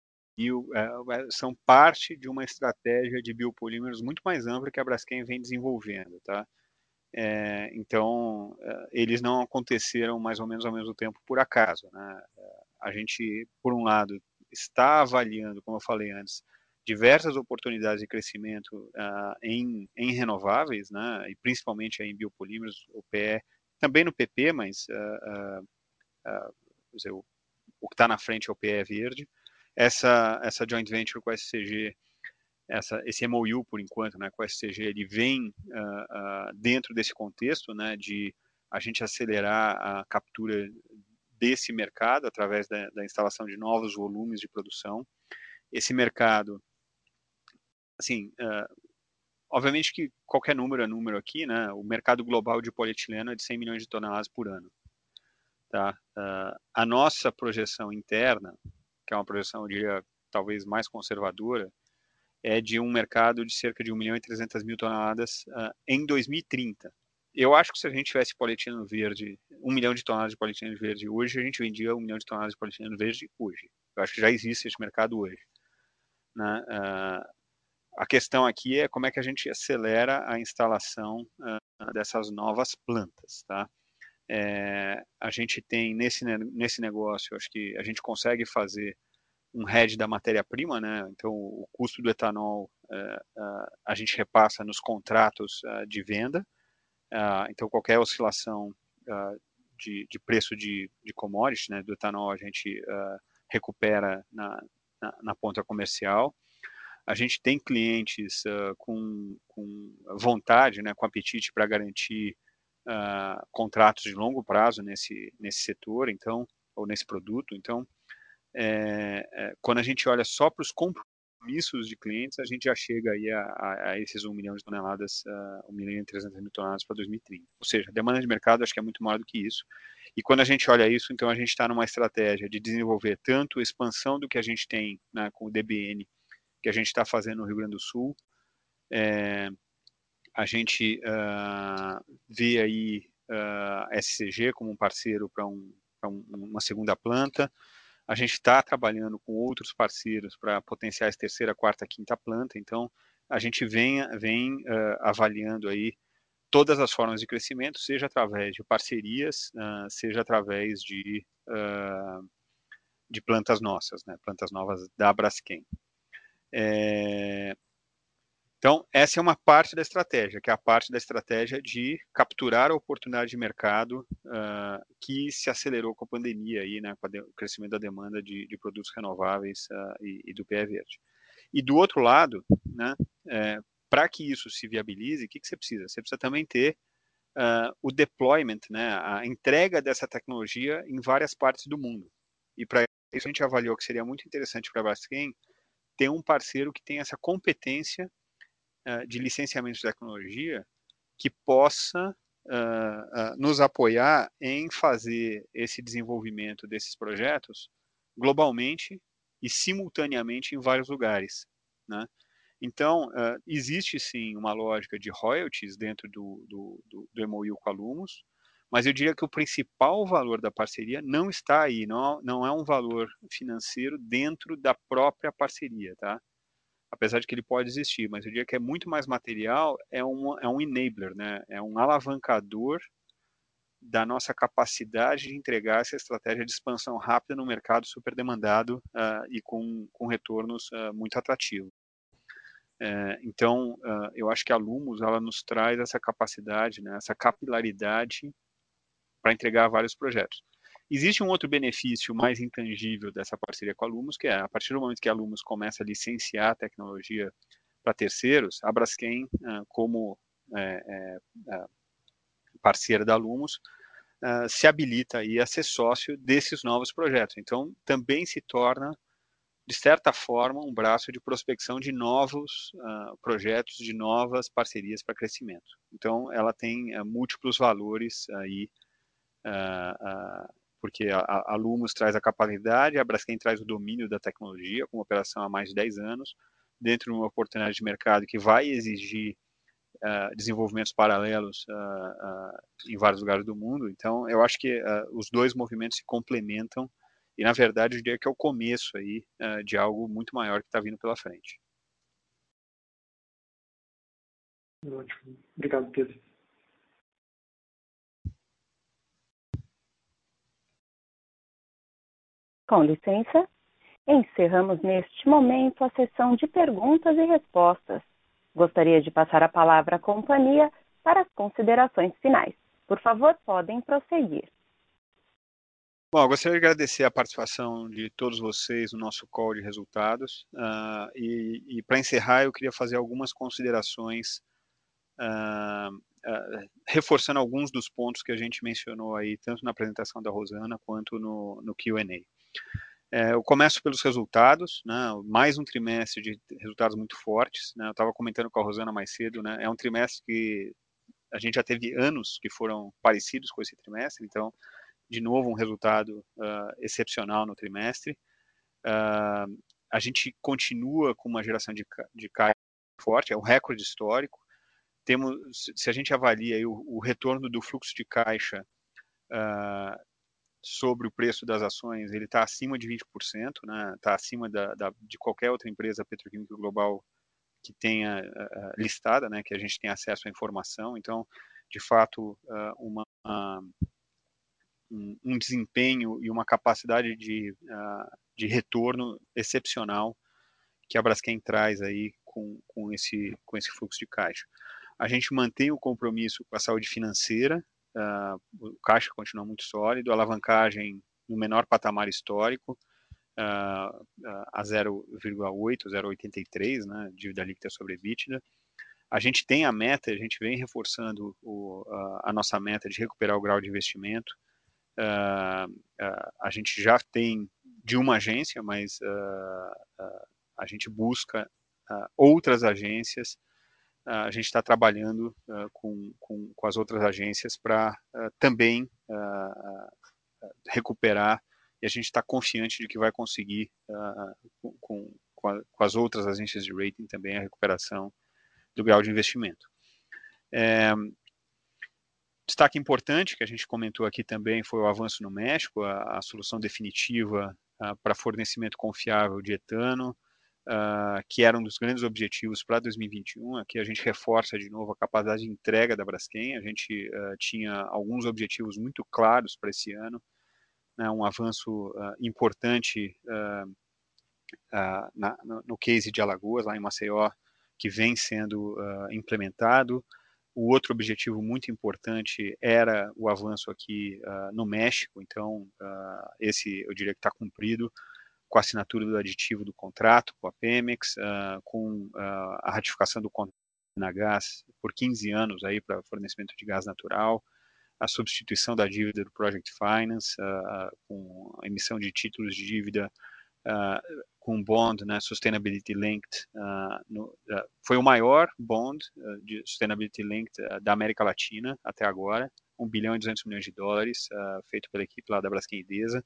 é, são parte de uma estratégia de biopolímeros muito mais ampla que a Braskem vem desenvolvendo, tá? É, então, é, eles não aconteceram mais ou menos ao mesmo tempo por acaso, né? A gente, por um lado, está avaliando, como eu falei antes, diversas oportunidades de crescimento uh, em, em, renováveis, né, e principalmente em biopolímeros, o PE, também no PP, mas uh, uh, dizer, o, o, que está na frente é o PE verde. Essa, essa joint venture com a SCG, essa, esse MOU, por enquanto, né, com a SCG, ele vem dentro desse contexto né, de a gente acelerar a captura desse mercado através da, da instalação de novos volumes de produção. Esse mercado assim, uh, obviamente que qualquer número é número aqui, né? O mercado global de polietileno é de 100 milhões de toneladas por ano. Tá? Uh, a nossa projeção interna, que é uma projeção, eu diria, talvez mais conservadora, é de um mercado de cerca de 1 milhão e 300 mil toneladas uh, em 2030. Eu acho que se a gente tivesse polietileno verde, 1 milhão de toneladas de polietileno verde hoje, a gente vendia 1 milhão de toneladas de polietileno verde hoje. Eu acho que já existe esse mercado hoje. Né? Uh, a questão aqui é como é que a gente acelera a instalação uh, dessas novas plantas, tá? É, a gente tem nesse, nesse negócio, acho que a gente consegue fazer um hedge da matéria-prima, né? Então, o custo do etanol uh, uh, a gente repassa nos contratos de venda. então, qualquer oscilação de, de, preço de, de commodity, né, do etanol, a gente recupera na, na, na ponta comercial a gente tem clientes uh, com, com, vontade, né, com apetite para garantir uh, contratos de longo prazo nesse, nesse setor, então, ou nesse produto. Então, é, é, quando a gente olha só para os compromissos de clientes, a gente já chega aí a, a, a esses 1 milhão de toneladas, uh, 1 milhão e 300 mil toneladas para 2030. Ou seja, a demanda de mercado acho que é muito maior do que isso. E quando a gente olha isso, então a gente está numa estratégia de desenvolver tanto a expansão do que a gente tem né, com o DBN que a gente está fazendo no Rio Grande do Sul. É, a gente uh, vê aí uh, a SCG como um parceiro para um, um, uma segunda planta. A gente está trabalhando com outros parceiros para potenciais terceira, quarta, quinta planta. Então, a gente vem, vem uh, avaliando aí todas as formas de crescimento, seja através de parcerias, uh, seja através de, uh, de plantas nossas, né, plantas novas da Braskem. É... Então, essa é uma parte da estratégia, que é a parte da estratégia de capturar a oportunidade de mercado uh, que se acelerou com a pandemia, aí, né, com o crescimento da demanda de, de produtos renováveis uh, e, e, do PE verde. E do outro lado, né, é, para que isso se viabilize, o que, que você precisa? Você precisa também ter uh, o deployment, né, a entrega dessa tecnologia em várias partes do mundo. E para isso a gente avaliou que seria muito interessante para a Braskem ter um parceiro que tem essa competência de licenciamento de tecnologia que possa nos apoiar em fazer esse desenvolvimento desses projetos globalmente e simultaneamente em vários lugares, né? Então, uh, existe sim uma lógica de royalties dentro do, do, do, do MOU com a Lumos, mas eu diria que o principal valor da parceria não está aí, não, não é um valor financeiro dentro da própria parceria, tá? Apesar de que ele pode existir, mas eu diria que é muito mais material, é um, é um enabler, né? É um alavancador da nossa capacidade de entregar essa estratégia de expansão rápida no mercado super demandado uh, e com, com retornos uh, muito atrativos. É, então, uh, eu acho que a Lumos ela nos traz essa capacidade, né, essa capilaridade para entregar vários projetos. Existe um outro benefício mais intangível dessa parceria com a Lumos, que é a partir do momento que a Lumos começa a licenciar a tecnologia para terceiros, a Braskem, uh, como é, é, parceira da Lumos, uh, se habilita aí a ser sócio desses novos projetos. Então, também se torna de certa forma, um braço de prospecção de novos uh, projetos, de novas parcerias para crescimento. Então, ela tem uh, múltiplos valores aí, uh, porque a, a Lumos traz a capacidade, a Braskem traz o domínio da tecnologia, com operação há mais de 10 anos, dentro de uma oportunidade de mercado que vai exigir desenvolvimentos paralelos em vários lugares do mundo. Então, eu acho que os dois movimentos se complementam e, na verdade, eu diria que é o começo aí uh, de algo muito maior que está vindo pela frente. Ótimo. Obrigado, Pedro. Com licença, encerramos neste momento a sessão de perguntas e respostas. Gostaria de passar a palavra à companhia para as considerações finais. Por favor, podem prosseguir. Bom, gostaria de agradecer a participação de todos vocês no nosso call de resultados. Uh, e, e para encerrar, eu queria fazer algumas considerações, uh, uh, reforçando alguns dos pontos que a gente mencionou aí, tanto na apresentação da Rosana quanto no, no QA. É, eu começo pelos resultados, né, mais um trimestre de resultados muito fortes. Né, eu estava comentando com a Rosana mais cedo, né, é um trimestre que a gente já teve anos que foram parecidos com esse trimestre, então de novo um resultado uh, excepcional no trimestre. Uh, a gente continua com uma geração de, de caixa forte, é um recorde histórico. Temos, se a gente avalia o, o, retorno do fluxo de caixa uh, sobre o preço das ações, ele está acima de 20%, está né? Tá acima da, da, de qualquer outra empresa petroquímica global que tenha uh, listada, né, que a gente tem acesso à informação. Então, de fato, uh, uma, um, um desempenho e uma capacidade de, uh, de retorno excepcional que a Braskem traz aí com, com, esse, com esse fluxo de caixa. A gente mantém o compromisso com a saúde financeira, uh, o caixa continua muito sólido, a alavancagem no menor patamar histórico, uh, uh, a 0,8, 0,83, né, dívida líquida sobre EBITDA. A gente tem a meta, a gente vem reforçando o, a, nossa meta de recuperar o grau de investimento a gente já tem de uma agência, mas a gente busca outras agências. A gente está trabalhando com, com, com, as outras agências para também recuperar e a gente está confiante de que vai conseguir com, com, com, as outras agências de rating também a recuperação do grau de investimento. É, Destaque importante que a gente comentou aqui também foi o avanço no México, a, a solução definitiva para fornecimento confiável de etano, uh, que era um dos grandes objetivos para 2021. Aqui a gente reforça de novo a capacidade de entrega da Braskem. A gente uh, tinha alguns objetivos muito claros para esse ano, né, um avanço importante na, no case de Alagoas, lá em Maceió, que vem sendo implementado. O outro objetivo muito importante era o avanço aqui uh, no México, então uh, esse eu diria que está cumprido com a assinatura do aditivo do contrato com a Pemex, uh, com a ratificação do contrato na gás por 15 anos aí para fornecimento de gás natural, a substituição da dívida do Project Finance, com a emissão de títulos de dívida com um bond né, Sustainability Linked, uh, no, uh, foi o maior bond uh, de Sustainability Linked da América Latina até agora, 1 bilhão e 200 milhões de dólares, feito pela equipe lá da Braskem Idesa,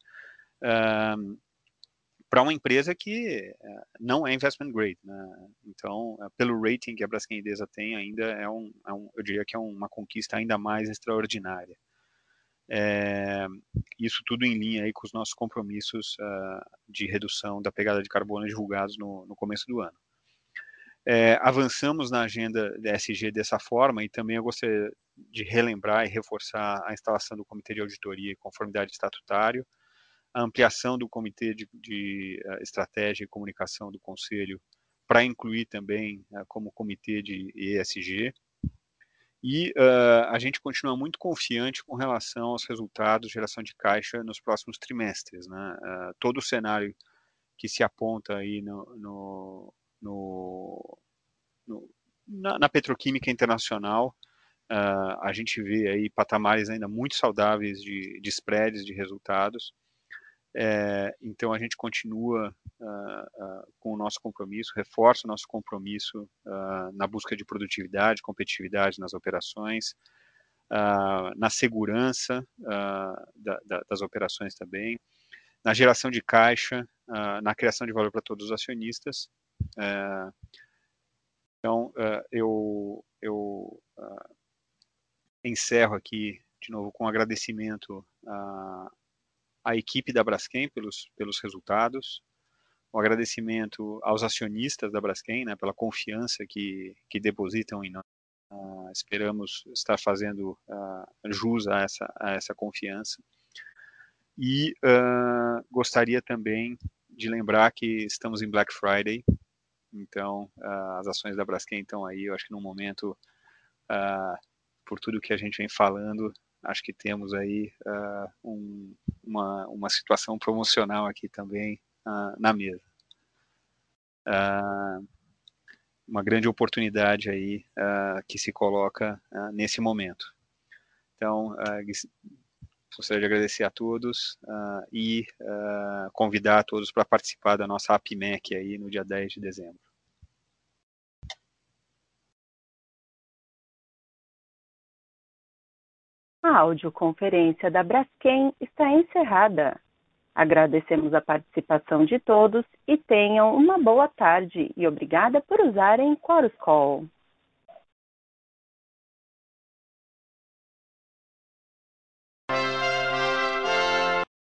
para uma empresa que não é investment grade. Né? Então, pelo rating que a Braskem Idesa tem, ainda é um, é um, eu diria que é uma conquista ainda mais extraordinária. É, isso tudo em linha aí com os nossos compromissos uh, de redução da pegada de carbono divulgados no, no começo do ano. É, avançamos na agenda da SG dessa forma e também eu gostaria de relembrar e reforçar a instalação do Comitê de Auditoria e Conformidade Estatutário, a ampliação do Comitê de, de uh, Estratégia e Comunicação do Conselho para incluir também uh, como Comitê de ESG, e uh, a gente continua muito confiante com relação aos resultados de geração de caixa nos próximos trimestres. Né? Uh, todo o cenário que se aponta aí no, no, no, no na, na, petroquímica internacional, uh, a gente vê aí patamares ainda muito saudáveis de, de spreads de resultados. É, então a gente continua uh, uh, com o nosso compromisso, reforça o nosso compromisso uh, na busca de produtividade, competitividade nas operações, na segurança da, da, das operações também, na geração de caixa, na criação de valor para todos os acionistas. então eu, eu encerro aqui de novo com um agradecimento a à equipe da Braskem pelos, pelos resultados, um agradecimento aos acionistas da Braskem né, pela confiança que, que depositam em nós. Uh, esperamos estar fazendo uh, jus a essa, a essa confiança. E uh, gostaria também de lembrar que estamos em Black Friday, então as ações da Braskem estão aí, eu acho que num momento, por tudo que a gente vem falando, acho que temos aí uh, um, uma, uma situação promocional aqui também uh, na mesa. Uh, uma grande oportunidade aí que se coloca nesse momento. Então, gostaria de agradecer a todos e convidar a todos para participar da nossa APMEC aí no dia 10 de dezembro. A audioconferência da Braskem está encerrada. Agradecemos a participação de todos e tenham uma boa tarde e obrigada por usarem Chorus Call.